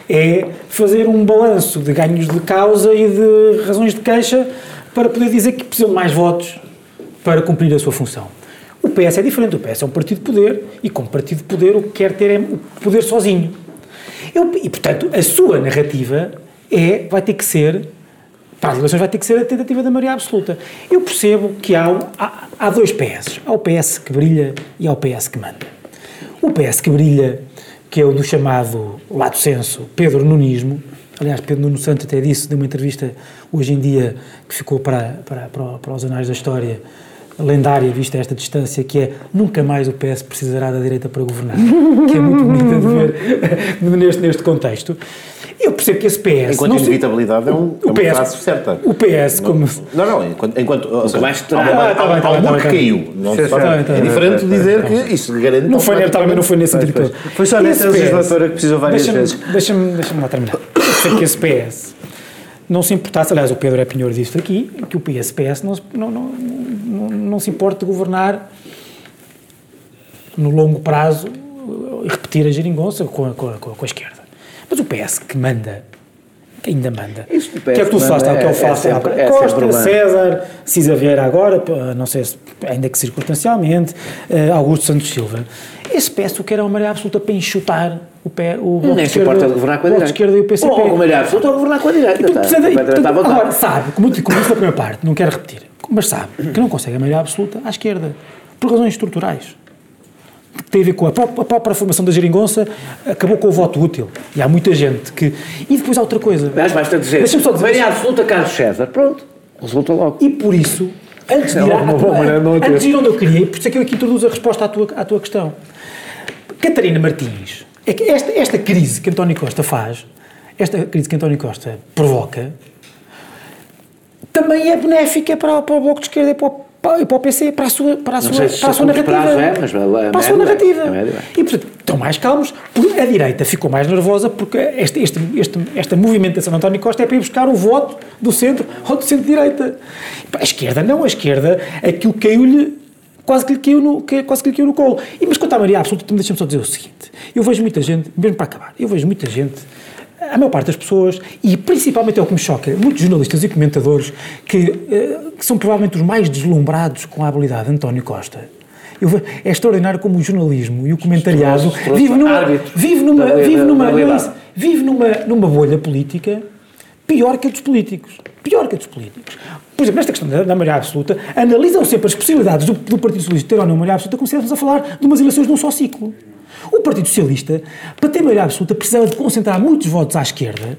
é fazer um balanço de ganhos de causa e de razões de queixa para poder dizer que precisam de mais votos para cumprir a sua função. O PS é diferente, o PS é um partido de poder e, como partido de poder, o que quer ter é o poder sozinho. Eu- e, portanto, a sua narrativa é, vai ter que ser, para as eleições, vai ter que ser a tentativa da maioria absoluta. Eu percebo que há, há, há dois PS. Há o PS que brilha e há o PS que manda. O PS que brilha, que é o do chamado lato senso Pedro Nunismo, aliás, Pedro Nuno Santos até disse numa entrevista hoje em dia que ficou para, para, para, para os anais da história lendária, vista esta distância, que é nunca mais o PS precisará da direita para governar, <laughs> que é muito bonita de ver <laughs> neste, neste contexto. Eu percebo que esse PS... Enquanto não se- inevitabilidade é, um, é o PS frase certa. O PS, Não, como... não, não, enquanto. enquanto ou seja, mais terá. Ah, tá bem, tá há bem, tá bem, tá caiu. Não se tá tá É diferente dizer que isso garante. Não foi, também não foi nesse sentido. Foi só nessa legislatura que precisou várias deixa-me- vezes. Deixa-me deixa lá terminar. Eu sei que esse PS não se importasse, aliás, o Pedro é Pinheiro disse aqui, que o PS, PS não, se- não, não, não, não se importa de governar no longo prazo e repetir a geringonça com a, com, a, com a esquerda. Mas o PS que manda, que ainda manda, Isso do que é que tu falaste, manda que eu é- faço é sempre- é Costa. César, Cisa Vieira agora, p- não sei se, ainda que circunstancialmente, eh, Augusto Santos Silva. Esse PS o que era uma maioria absoluta para enxutar o, pé, o Bloco Nem se importa de governar com a direita. Esquerda e o PCP. Ou com maioria absoluta ou governar com a direita. E, portanto, à portanto, vontade. agora, sabe, como, como disse na primeira parte, não quero repetir, mas sabe que não consegue a maioria absoluta à esquerda, por razões estruturais. Que tem a ver com a própria, a própria formação da geringonça, acabou com o voto útil. E há muita gente que. E depois há outra coisa. Mas basta dizer, Deixa-me só dizer. maioria absoluta Carlos César. Pronto, resulta logo. E por isso, antes de ir, à- a antes de ir onde eu queria, e por isso é que eu aqui introduzo a resposta à tua, à tua questão. Catarina Martins, é que esta, esta crise que António Costa faz, esta crise que António Costa provoca, também é benéfica para, para o Bloco de Esquerda e para o, para, para o PC, para a sua, para a sua, para a sua narrativa. é, mas a- para a sua narrativa. E, portanto, estão mais calmos, a direita ficou mais nervosa, porque este, este, este- esta movimentação de António Costa é para ir buscar o voto do centro ou do centro-direita. A esquerda não, a esquerda, aquilo caiu-lhe, quase que lhe caiu no, quase que lhe caiu no colo. E, mas quanto à maioria absoluta, deixa-me só dizer o seguinte, eu vejo muita gente, mesmo para acabar, eu vejo muita gente, a maior parte das pessoas, e principalmente é o que me choca, muitos jornalistas e comentadores que, eh, que são provavelmente os mais deslumbrados com a habilidade de António Costa. Eu ve- é extraordinário como o jornalismo e o comentariado vive numa, vive numa, vive numa, é vive numa, numa bolha política pior que a dos políticos. Pior que a dos políticos. Por exemplo, nesta questão da, da maioria absoluta, analisam sempre as possibilidades do, do Partido Socialista ter ou não maioria absoluta, como se estivéssemos a falar de umas eleições de um só ciclo. O Partido Socialista, para ter maioria absoluta, precisava de concentrar muitos votos à esquerda,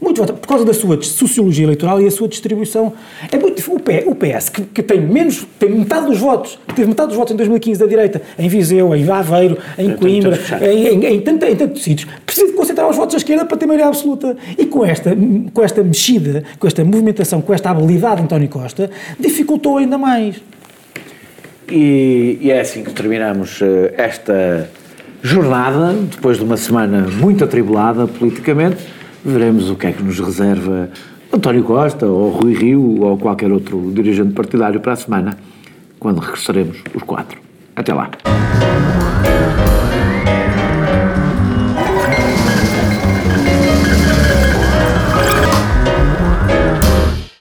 muitos votos, por causa da sua sociologia eleitoral e a sua distribuição. É muito. O P- O PS, que, que tem menos, tem metade dos votos, teve metade dos votos em 2015 da direita, em Viseu, em Aveiro, em Coimbra, em, em, em, tanto- em tantos sítios, precisa de concentrar os votos à esquerda para ter maioria absoluta. E com esta, com esta mexida, com esta movimentação, com esta habilidade de António Costa, dificultou ainda mais. E, e é assim que terminamos eh, esta jornada, depois de uma semana muito atribulada politicamente. Veremos o que é que nos reserva António Costa, ou Rui Rio, ou qualquer outro dirigente partidário para a semana, quando regressaremos os quatro. Até lá.